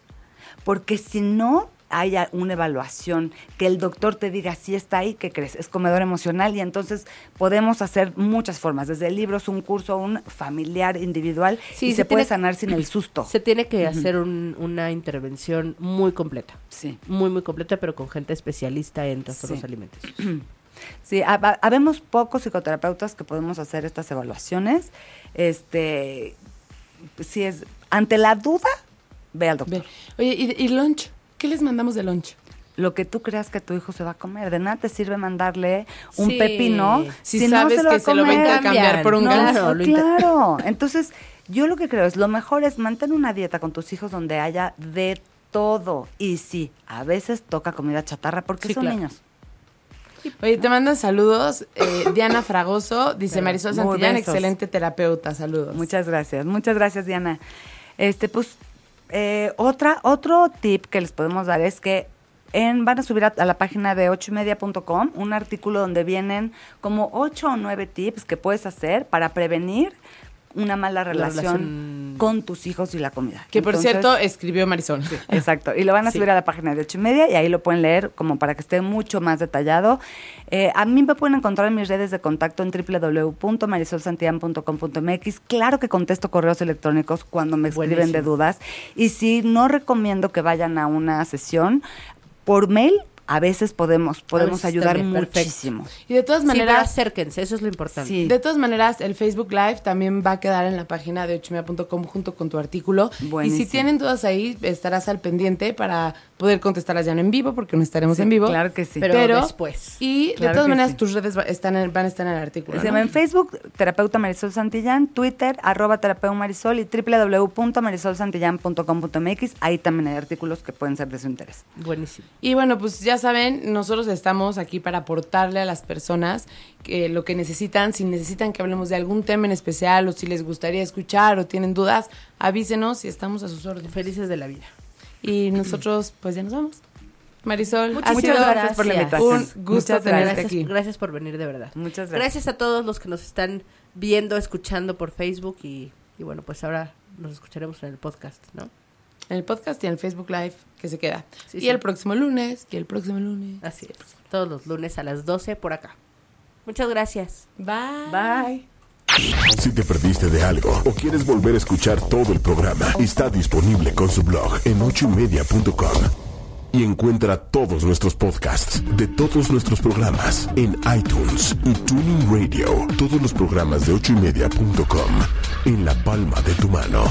Porque si no haya una evaluación que el doctor te diga si está ahí, ¿qué crees? Es comedor emocional y entonces podemos hacer muchas formas, desde libros, un curso, un familiar, individual, Sí, y se se, puede sanar sin el susto. Se tiene que hacer un- una intervención muy completa. Sí. Muy, muy completa, pero con gente especialista en trastornos Sí. alimenticios. Sí, hab- habemos pocos psicoterapeutas que podemos hacer estas evaluaciones. Este, si es ante la duda, ve al doctor. Ve. Oye, ¿y, y lunch? ¿Qué les mandamos de lunch? Lo que tú creas que tu hijo se va a comer, de nada te sirve mandarle un Sí. pepino Si sabes que se lo va a intercambiar por un No, ganso. Claro. Entonces, yo lo que creo es lo mejor es mantener una dieta con tus hijos donde haya de todo. Y sí, a veces toca comida chatarra porque Sí, son claro. niños. Oye, te mandan saludos. eh, Diana Fragoso dice. Marisol Santillán, excelente terapeuta. Saludos. Muchas gracias, muchas gracias Diana. Este, pues, eh, otra, otro tip que les podemos dar es que en, van a subir a, la página de ochoymedia.com un artículo donde vienen como ocho o nueve tips que puedes hacer para prevenir una mala relación, relación- con tus hijos y la comida. Que por cierto, escribió Marisol. Exacto, y lo van a Sí. subir a la página de ocho y media y ahí lo pueden leer como para que esté mucho más detallado. Eh, a mí me pueden encontrar en mis redes de contacto en www.marisolsantillan.com.mx. Claro que contesto correos electrónicos cuando me escriben de dudas y si no recomiendo que vayan a una sesión por mail. A veces podemos podemos veces ayudar también, muchísimo. Y de todas Sí, maneras, acérquense, eso es lo importante. Sí. De todas maneras, el Facebook Live también va a quedar en la página de ochomedia.com junto con tu artículo. Buenísimo. Y si tienen dudas ahí, estarás al pendiente para poder contestarlas ya no en vivo, porque no estaremos Sí, en vivo. claro que sí. Pero después. Y Claro de todas maneras, sí. tus redes va- están en- van a estar en el artículo. Se ¿no? en Facebook, terapeuta Marisol Santillán, Twitter, arroba terapeuta Marisol y www.marisolsantillán.com.mx. Ahí también hay artículos que pueden ser de su interés. Buenísimo. Y bueno, pues ya saben, nosotros estamos aquí para aportarle a las personas que lo que necesitan, si necesitan que hablemos de algún tema en especial o si les gustaría escuchar o tienen dudas, avísenos y estamos a sus órdenes. Felices de la vida. Y nosotros pues ya nos vamos. Marisol, Muchas ha sido gracias por la invitación. un gusto Muchas tenerte gracias. Gracias, aquí. gracias por venir de verdad. Muchas gracias. Gracias a todos los que nos están viendo, escuchando por Facebook y, y bueno, pues ahora nos escucharemos en el podcast, ¿no? En el podcast y en el Facebook Live que se queda. Sí, y sí. el próximo lunes, y el próximo lunes. Así es. Todos los lunes a las 12 por acá. Muchas gracias. Bye. Bye. Si te perdiste de algo o quieres volver a escuchar todo el programa, está disponible con su blog en ochoymedia.com. Y encuentra todos nuestros podcasts de todos nuestros programas en iTunes y Tuning Radio. Todos los programas de ochoymedia.com en la palma de tu mano.